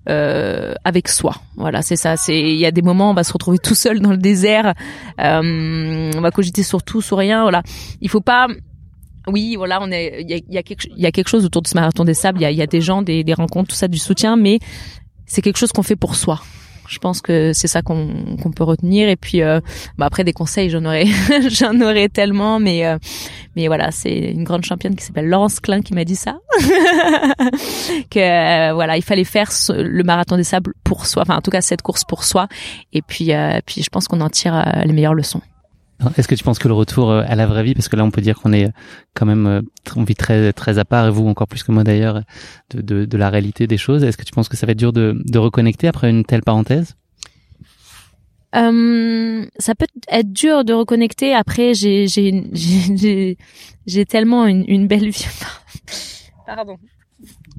euh, avec soi. Voilà, c'est ça. C'est il y a des moments on va se retrouver tout seul dans le désert, euh, on va cogiter sur tout, sur rien. Voilà, il faut pas. Oui, voilà, on est. Il y a, y y a quelque chose autour de ce marathon des sables. Il y a, y a des gens, des, des rencontres, tout ça, du soutien, mais c'est quelque chose qu'on fait pour soi. Je pense que c'est ça qu'on peut retenir. Et puis euh, bah après des conseils, j'en aurais j'en aurais tellement, mais euh, mais voilà, c'est une grande championne qui s'appelle Laurence Klein qui m'a dit ça, que euh, voilà, il fallait faire le marathon des sables pour soi, enfin en tout cas cette course pour soi. Et puis puis je pense qu'on en tire les meilleures leçons. Est-ce que tu penses que le retour à la vraie vie, parce que là on peut dire qu'on est quand même on vit très très à part et vous encore plus que moi d'ailleurs de, de, de, la réalité des choses. Est-ce que tu penses que ça va être dur de, de reconnecter après une telle parenthèse? Euh, ça peut être dur de reconnecter. Après, j'ai j'ai j'ai j'ai tellement une, une belle vie. Pardon.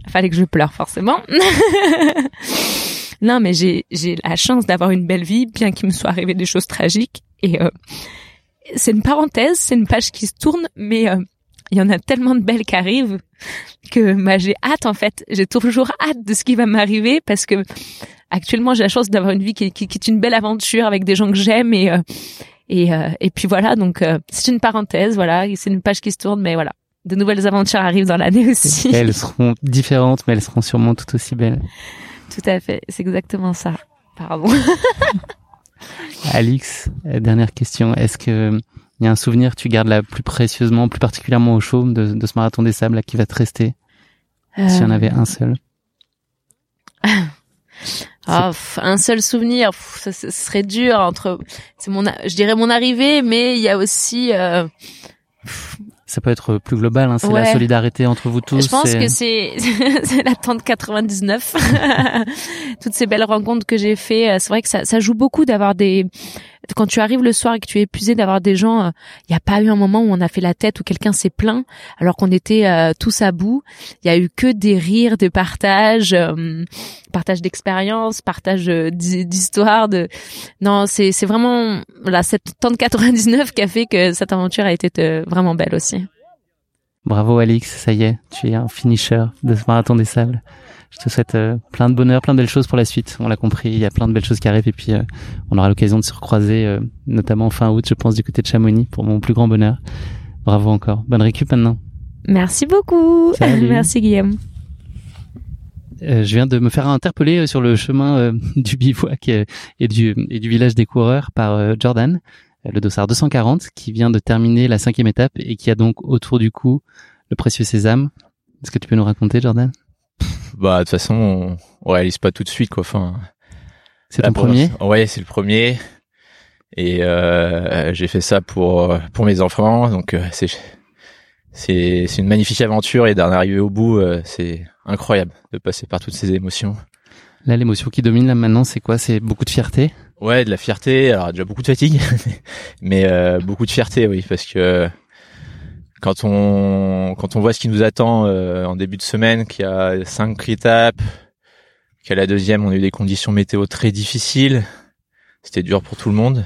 Fallait que je pleure forcément. non, mais j'ai j'ai la chance d'avoir une belle vie, bien qu'il me soit arrivé des choses tragiques. Et euh, c'est une parenthèse, c'est une page qui se tourne, mais euh, il y en a tellement de belles qui arrivent que bah, j'ai hâte en fait. J'ai toujours hâte de ce qui va m'arriver parce que actuellement j'ai la chance d'avoir une vie qui, qui, qui, est une belle aventure avec des gens que j'aime et euh, et, euh, et puis voilà donc euh, c'est une parenthèse voilà c'est une page qui se tourne mais voilà de nouvelles aventures arrivent dans l'année aussi. Elles seront différentes mais elles seront sûrement tout aussi belles. Tout à fait c'est exactement ça. Pardon. Alix, dernière question. Est-ce que il y a un souvenir que tu gardes là plus précieusement, plus particulièrement au chaud de, de ce marathon des sables là, qui va te rester? Euh... S'il y en avait un seul. Ah, un seul souvenir, ça, serait dur entre. C'est mon, je dirais mon arrivée, mais il y a aussi. Euh, ça peut être plus global, hein, c'est la solidarité entre vous tous. Je pense que c'est c'est l'attente 99. Toutes ces belles rencontres que j'ai fait, euh, c'est vrai que ça, ça joue beaucoup d'avoir des quand tu arrives le soir et que tu es épuisé d'avoir des gens, il euh, n'y a pas eu un moment où on a fait la tête où quelqu'un s'est plaint alors qu'on était euh, tous à bout. Il y a eu que des rires, des partages, euh, partage d'expérience, partage d'histoire. De non, c'est vraiment là cette de 99 qui a fait que cette aventure a été vraiment belle aussi. Bravo Alix, ça y est, tu es un finisher de ce marathon des sables. Je te souhaite euh, plein de bonheur, plein de belles choses pour la suite. On l'a compris, il y a plein de belles choses qui arrivent et puis euh, on aura l'occasion de se recroiser, euh, notamment fin août, je pense, du côté de Chamonix pour mon plus grand bonheur. Bravo encore. Bonne récup maintenant. Merci beaucoup. Merci Guillaume. je viens de me faire interpeller sur le chemin du bivouac et du, et du village des coureurs par Jordan, le dossard 240, qui vient de terminer la cinquième étape et qui a donc autour du cou le précieux sésame. Est-ce que tu peux nous raconter, Jordan? Bah de toute façon, on, on, réalise pas tout de suite quoi. Enfin, c'est ton premier? Ouais, c'est le premier. Et euh, j'ai fait ça pour pour mes enfants, donc euh, c'est c'est c'est une magnifique aventure et d'en arriver au bout, euh, c'est incroyable de passer par toutes ces émotions. Là, l'émotion qui domine là maintenant, c'est quoi? C'est beaucoup de fierté? Ouais, de la fierté. Alors déjà beaucoup de fatigue, mais euh, beaucoup de fierté, oui, parce que quand on quand on voit ce qui nous attend euh, en début de semaine, qu'il y a cinq étapes, qu'à la deuxième on a eu des conditions météo très difficiles, c'était dur pour tout le monde.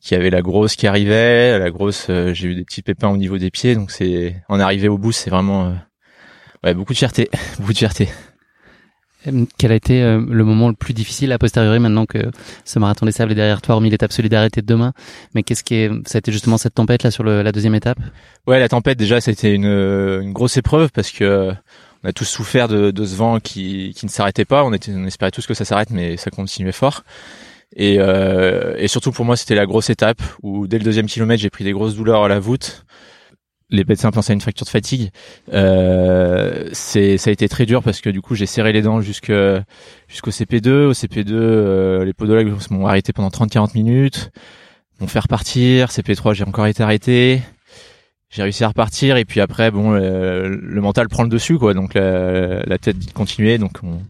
Qu'il y avait la grosse qui arrivait, la grosse, euh, j'ai eu des petits pépins au niveau des pieds, donc c'est en arriver au bout, c'est vraiment euh, beaucoup de fierté, beaucoup de fierté. Euh, quel a été euh, le moment le plus difficile a posteriori maintenant que ce marathon des sables est derrière toi, hormis l'étape solidarité de demain Mais qu'est-ce qui est, ça a été justement cette tempête là sur le, la deuxième étape? Ouais, la tempête déjà, c'était une, une grosse épreuve parce que on a tous souffert de, de ce vent qui, qui ne s'arrêtait pas. On, était, on espérait tous que ça s'arrête, mais ça continuait fort. Et, euh, et surtout pour moi, c'était la grosse étape où dès le deuxième kilomètre, j'ai pris des grosses douleurs à la voûte les médecins pensaient à une fracture de fatigue. Euh, c'est ça a été très dur parce que du coup j'ai serré les dents jusqu'au CP2. Au CP2, euh, les podologues m'ont arrêté pendant 30-40 minutes, m'ont fait repartir. CP3, j'ai encore été arrêté. J'ai réussi à repartir et puis après bon le, mental prend le dessus quoi. Donc la, tête dit de continuer. Donc on,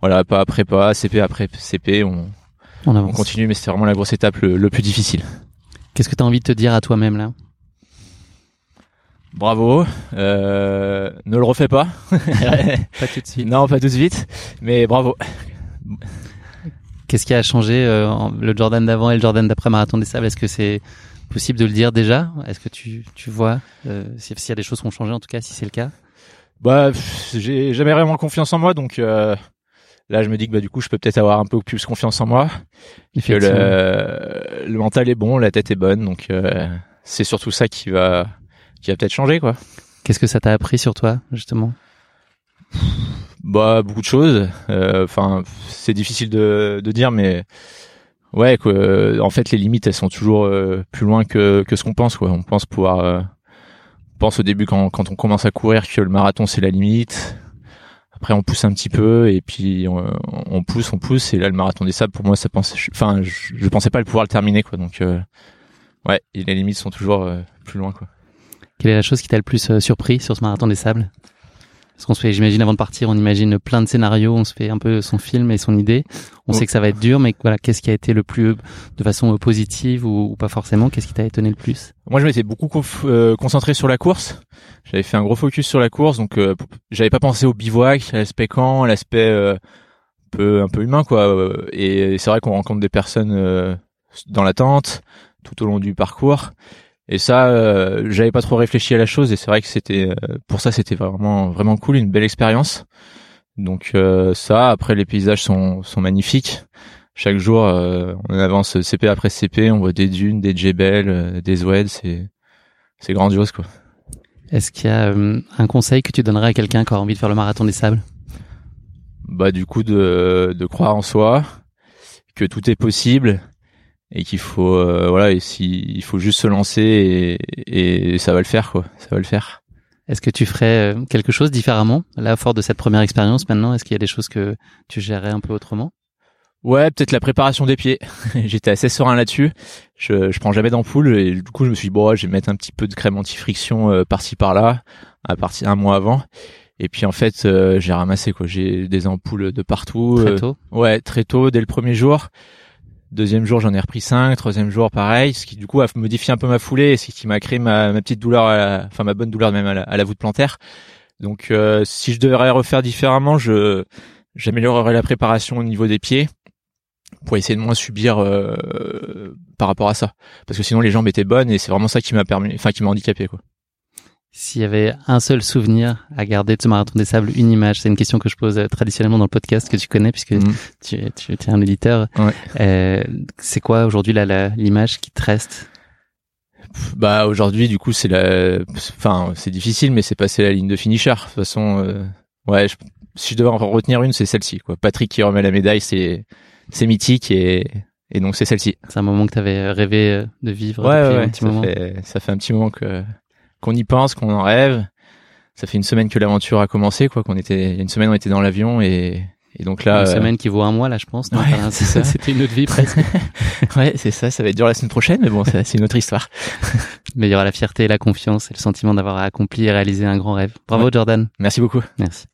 voilà pas après pas CP après CP on on, continue mais c'est vraiment la grosse étape le, le plus difficile. Qu'est-ce que tu as envie de te dire à toi-même là? Bravo. Euh, ne le refais pas. pas tout de suite. Non, pas tout de suite. Mais bravo. Qu'est-ce qui a changé euh, le Jordan d'avant et le Jordan d'après Marathon des Sables? Est-ce que c'est possible de le dire déjà? Est-ce que tu, tu vois euh, s'il y a des choses qui ont changé en tout cas, si c'est le cas? Bah, j'ai jamais vraiment confiance en moi, donc euh, là je me dis que bah du coup je peux peut-être avoir un peu plus confiance en moi. Que le, le mental est bon, la tête est bonne, donc euh, c'est surtout ça qui va qui a peut-être changé quoi. Qu'est-ce que ça t'a appris sur toi justement? Bah beaucoup de choses. Euh, enfin, c'est difficile de, de dire, mais ouais, quoi, en fait les limites elles sont toujours euh, plus loin que, que ce qu'on pense quoi. On pense pouvoir, euh, on pense au début quand, quand on commence à courir que le marathon c'est la limite. Après on pousse un petit peu et puis on, on, pousse, on pousse et là le marathon des sables pour moi ça pense, enfin je, je pensais pas le pouvoir le terminer quoi. Donc ouais, les limites sont toujours plus loin quoi. Quelle est la chose qui t'a le plus euh, surpris sur ce marathon des sables? Parce qu'on se fait, j'imagine, avant de partir, on imagine plein de scénarios, on se fait un peu son film et son idée. On sait que ça va être dur, mais voilà, qu'est-ce qui a été le plus de façon positive ou, pas forcément Qu'est-ce qui t'a étonné le plus? Moi, je m'étais beaucoup euh, concentré sur la course. J'avais fait un gros focus sur la course, donc euh, j'avais pas pensé au bivouac, à l'aspect camp, à l'aspect un peu un peu humain, quoi. Et c'est vrai qu'on rencontre des personnes dans la tente tout au long du parcours. Et ça, euh, j'avais pas trop réfléchi à la chose et c'est vrai que c'était euh, pour ça c'était vraiment vraiment cool, une belle expérience. Donc euh, ça, après les paysages sont sont magnifiques. Chaque jour, on avance CP après CP, on voit des dunes, des djebels, des oueds, c'est c'est grandiose quoi. Est-ce qu'il y a un conseil que tu donnerais à quelqu'un qui a envie de faire le marathon des sables? Bah du coup de de croire en soi, que tout est possible et qu'il faut euh, voilà et si il faut juste se lancer et, et, ça va le faire quoi. Ça va le faire. Est-ce que tu ferais euh, quelque chose différemment là fort de cette première expérience maintenant? Est-ce qu'il y a des choses que tu gérerais un peu autrement? Ouais peut-être la préparation des pieds. J'étais assez serein là-dessus. Je je prends jamais d'ampoule et du coup je me suis dit bon je vais mettre un petit peu de crème anti-friction euh, par-ci par-là à partir un mois avant. Et puis en fait j'ai ramassé quoi. J'ai des ampoules de partout très tôt. ouais très tôt dès le premier jour Deuxième jour, j'en ai repris 5. Troisième jour, pareil. Ce qui, du coup, a modifié un peu ma foulée. Ce qui m'a créé ma, petite douleur, enfin, ma bonne douleur même à la, à la voûte plantaire. Donc, euh, si je devrais refaire différemment, je, j'améliorerais la préparation au niveau des pieds pour essayer de moins subir euh, par rapport à ça. Parce que sinon, les jambes étaient bonnes et c'est vraiment ça qui m'a permis, enfin, qui m'a handicapé, quoi. S'il y avait un seul souvenir à garder de ce marathon des sables, une image, c'est une question que je pose euh, traditionnellement dans le podcast que tu connais puisque mm. tu, tu, tu, es un éditeur. Ouais. Euh, c'est quoi aujourd'hui l'image qui te reste? Bah aujourd'hui du coup c'est la, enfin c'est difficile mais c'est passer la ligne de finisher. De toute façon, euh... ouais, je... si je devais en retenir une c'est celle-ci quoi. Patrick qui remet la médaille c'est c'est mythique et et donc c'est celle-ci. C'est un moment que tu avais rêvé euh, de vivre ouais, depuis ouais, un petit ça moment. Fait, ça fait un petit moment que qu'on y pense, qu'on en rêve. Ça fait une semaine que l'aventure a commencé, quoi. Qu'on était, il y a une semaine, on était dans l'avion et, et donc là. Une euh... semaine qui vaut un mois, là, je pense. Ouais, Enfin, c'est ça. C'était une autre vie presque. ouais, c'est ça. Ça va être dur la semaine prochaine, mais bon, c'est une autre histoire. Mais il y aura la fierté, la confiance et le sentiment d'avoir accompli et réalisé un grand rêve. Bravo, Ouais. Jordan. Merci beaucoup. Merci.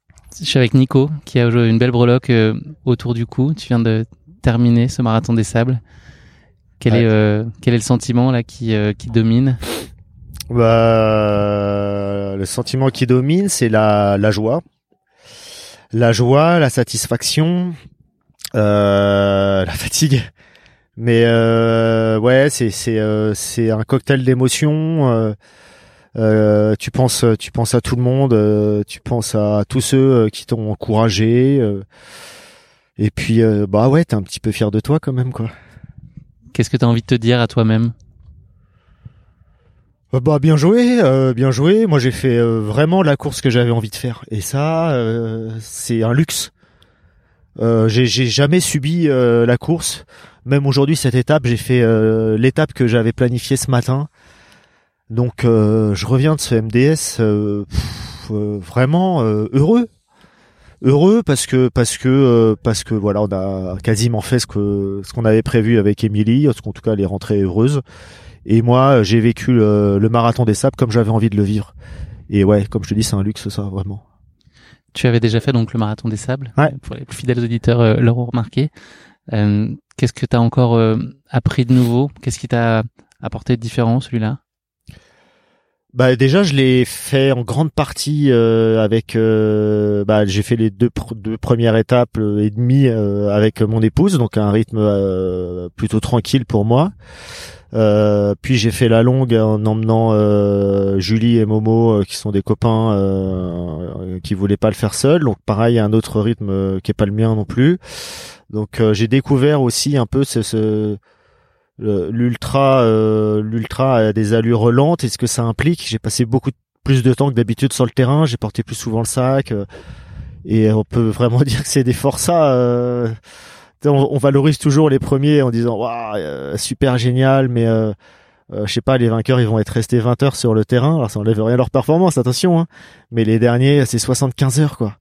Je suis avec Nico, qui a joué une belle breloque euh, autour du cou. Tu viens de terminer ce marathon des sables. Quel Ouais. est euh, quel est le sentiment là qui euh, qui domine? Bah, le sentiment qui domine, c'est la, la joie. La joie, la satisfaction, euh, la fatigue. Mais euh, ouais, c'est c'est euh, c'est un cocktail d'émotions. Euh, tu penses tu penses à tout le monde, tu penses à tous ceux qui t'ont encouragé. et puis bah ouais, t'es un petit peu fier de toi quand même quoi. Qu'est-ce que tu as envie de te dire à toi-même? Bah bien joué, euh, bien joué. Moi j'ai fait euh, vraiment la course que j'avais envie de faire et ça euh, c'est un luxe. Euh, j'ai jamais subi euh, la course. Même aujourd'hui cette étape, j'ai fait euh, l'étape que j'avais planifiée ce matin. Donc euh, je reviens de ce MDS euh, euh, vraiment euh, heureux. Heureux parce que parce que euh, parce que voilà, on a quasiment fait ce que ce qu'on avait prévu avec Émilie, en tout cas elle est rentrée heureuse. Et moi, j'ai vécu le, le marathon des sables comme j'avais envie de le vivre. Et ouais, comme je te dis, c'est un luxe ça, vraiment. Tu avais déjà fait donc le marathon des sables. Ouais. Pour les plus fidèles auditeurs euh, l'auront remarqué. Euh, Qu'est-ce que tu as encore euh, appris de nouveau? Qu'est-ce qui t'a apporté de différent celui-là? Bah déjà, je l'ai fait en grande partie euh, avec. euh, bah, j'ai fait les deux, pr- deux premières étapes euh, et demie euh, avec mon épouse, donc un rythme euh, plutôt tranquille pour moi. Euh, puis j'ai fait la longue en emmenant euh, Julie et Momo, euh, qui sont des copains euh, qui voulaient pas le faire seul. Donc pareil, un autre rythme qui est pas le mien non plus. Donc j'ai découvert aussi un peu ce, ce l'ultra l'ultra des allures lentes et ce que ça implique. J'ai passé beaucoup plus de temps que d'habitude sur le terrain. J'ai porté plus souvent le sac et on peut vraiment dire que c'est des forçats. On, on valorise toujours les premiers en disant waouh euh, super génial, mais euh, euh, je sais pas, les vainqueurs ils vont être restés 20 heures sur le terrain. Alors ça enlève rien à leur performance, attention. Hein, mais les derniers c'est 75 heures quoi.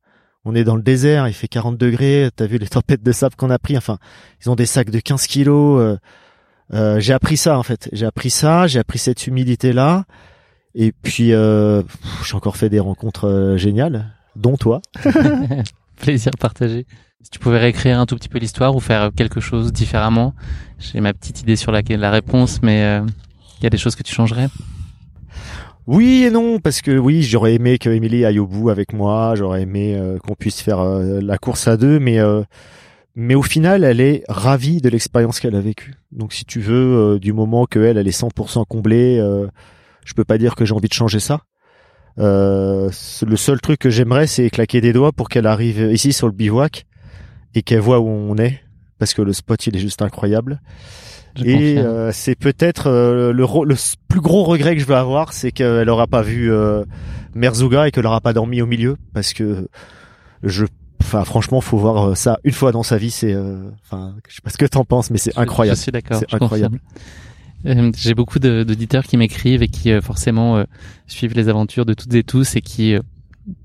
On est dans le désert, il fait 40 degrés. T'as vu les tempêtes de sable qu'on a pris. Enfin, ils ont des sacs de 15 kilos. euh, j'ai appris ça en fait. J'ai appris ça, j'ai appris cette humilité là. Et puis euh, j'ai encore fait des rencontres géniales, dont toi. Plaisir partagé. Si tu pouvais réécrire un tout petit peu l'histoire ou faire quelque chose différemment, j'ai ma petite idée sur la, réponse, mais euh, il y a des choses que tu changerais? Oui et non, parce que oui, j'aurais aimé que Émilie aille au bout avec moi, j'aurais aimé euh, qu'on puisse faire euh, la course à deux, mais mais au final, elle est ravie de l'expérience qu'elle a vécue. Donc si tu veux, du moment que elle, est 100% comblée, je peux pas dire que j'ai envie de changer ça. Le seul truc que j'aimerais, c'est claquer des doigts pour qu'elle arrive ici sur le bivouac et qu'elle voit où on est, parce que le spot il est juste incroyable. Je Et euh, c'est peut-être euh, le, le plus gros regret que je vais avoir, c'est qu'elle aura pas vu euh, Merzuga et qu'elle aura pas dormi au milieu, parce que je, enfin franchement, faut voir euh, ça une fois dans sa vie. C'est, euh, enfin, je sais pas ce que t'en penses, mais c'est incroyable. Je suis d'accord. C'est incroyable. Euh, J'ai beaucoup d'auditeurs qui m'écrivent et qui forcément euh, suivent les aventures de toutes et tous et qui euh,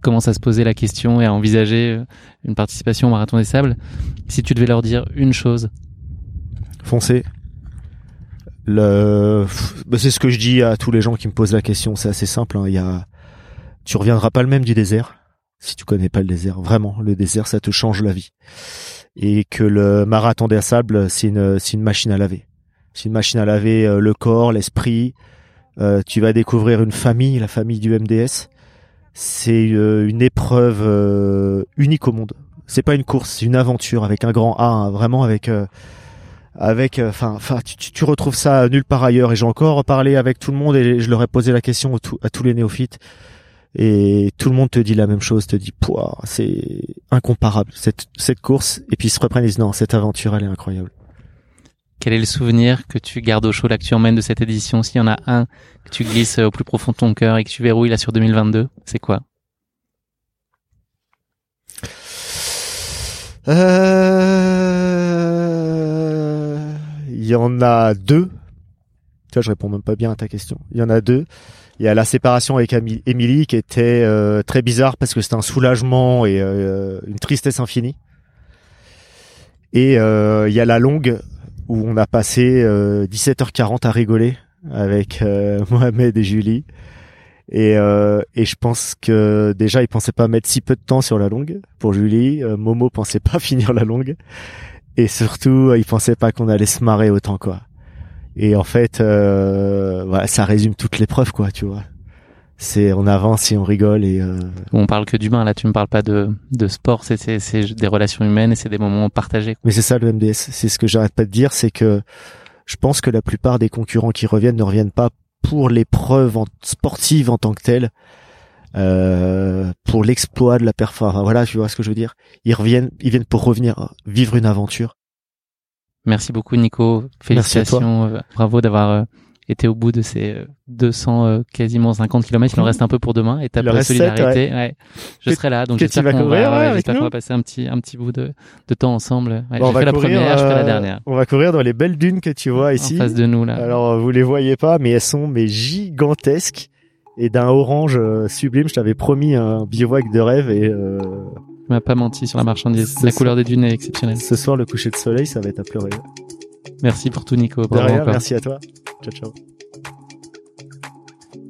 commencent à se poser la question et à envisager euh, une participation au Marathon des Sables. Si tu devais leur dire une chose, Foncez. Le, bah, c'est ce que je dis à tous les gens qui me posent la question. C'est assez simple. hein. Il y a, tu reviendras pas le même du désert si tu connais pas le désert. Vraiment, le désert, ça te change la vie. et que le marathon des sables, c'est une, c'est une machine à laver. C'est une machine à laver euh, le corps, l'esprit. Euh, tu vas découvrir une famille, la famille du MDS. C'est euh, une épreuve unique au monde. C'est pas une course, c'est une aventure avec un grand A, hein, vraiment avec avec enfin enfin tu, tu, retrouves ça nulle part ailleurs et j'ai encore parlé avec tout le monde et je leur ai posé la question à tous les néophytes et tout le monde te dit la même chose, te dit pouah, c'est incomparable cette cette course et puis ils se reprennent et disent non, cette aventure elle est incroyable. Quel est le souvenir que tu gardes au chaud là que tu emmènes de cette édition S'il y en a un que tu glisses au plus profond de ton cœur et que tu verrouilles là sur 2022, c'est quoi? Euh... Il y en a deux. Tu vois, je réponds même pas bien à ta question. Il y en a deux. Il y a la séparation avec Émilie qui était euh, très bizarre parce que c'était un soulagement et euh, une tristesse infinie. Et euh, il y a la longue où on a passé 17h40 à rigoler avec Mohamed et Julie. Et, et je pense que déjà ils pensaient pas mettre si peu de temps sur la longue pour Julie. Momo pensait pas finir la longue. Et surtout, ils pensaient pas qu'on allait se marrer autant quoi. Et en fait, euh, ça résume toute l'épreuve, quoi, tu vois. C'est on avance et on rigole et. Euh... On parle que d'humain là. Tu me parles pas de de sport. C'est c'est c'est des relations humaines et c'est des moments partagés. Mais c'est ça le MDS. C'est ce que j'arrête pas de dire, c'est que je pense que la plupart des concurrents qui reviennent ne reviennent pas pour l'épreuve sportive en tant que telle, euh, pour l'exploit de la performance. Voilà, tu vois ce que je veux dire. Ils reviennent, ils viennent pour revenir vivre une aventure Merci beaucoup Nico, félicitations, euh, bravo d'avoir euh, été au bout de ces 200 euh, quasiment 50 km. Il en reste un peu pour demain. Étape de solidarité. Ouais. Je serai là, donc j'espère qu'on va, va, passer un petit un petit bout de, de temps ensemble. Ouais, bon, fait la première, je ferai la dernière. On va courir dans les belles dunes que tu vois ici. En face de nous là. Alors vous les voyez pas, mais elles sont mais gigantesques et d'un orange sublime. Je t'avais promis un bivouac de rêve et tu m'as pas menti sur la marchandise. La couleur des dunes est exceptionnelle. Ce soir, le coucher de soleil, ça va être à pleurer. Merci pour tout, Nico. merci à toi. Ciao, ciao.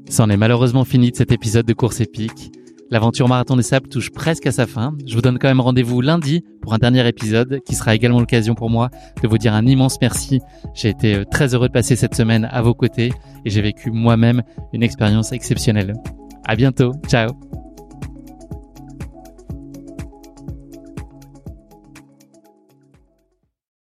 C'en est malheureusement fini de cet épisode de course épique. L'aventure Marathon des Sables touche presque à sa fin. Je vous donne quand même rendez-vous lundi pour un dernier épisode qui sera également l'occasion pour moi de vous dire un immense merci. J'ai été euh, très heureux de passer cette semaine à vos côtés et j'ai vécu moi-même une expérience exceptionnelle. À bientôt. Ciao.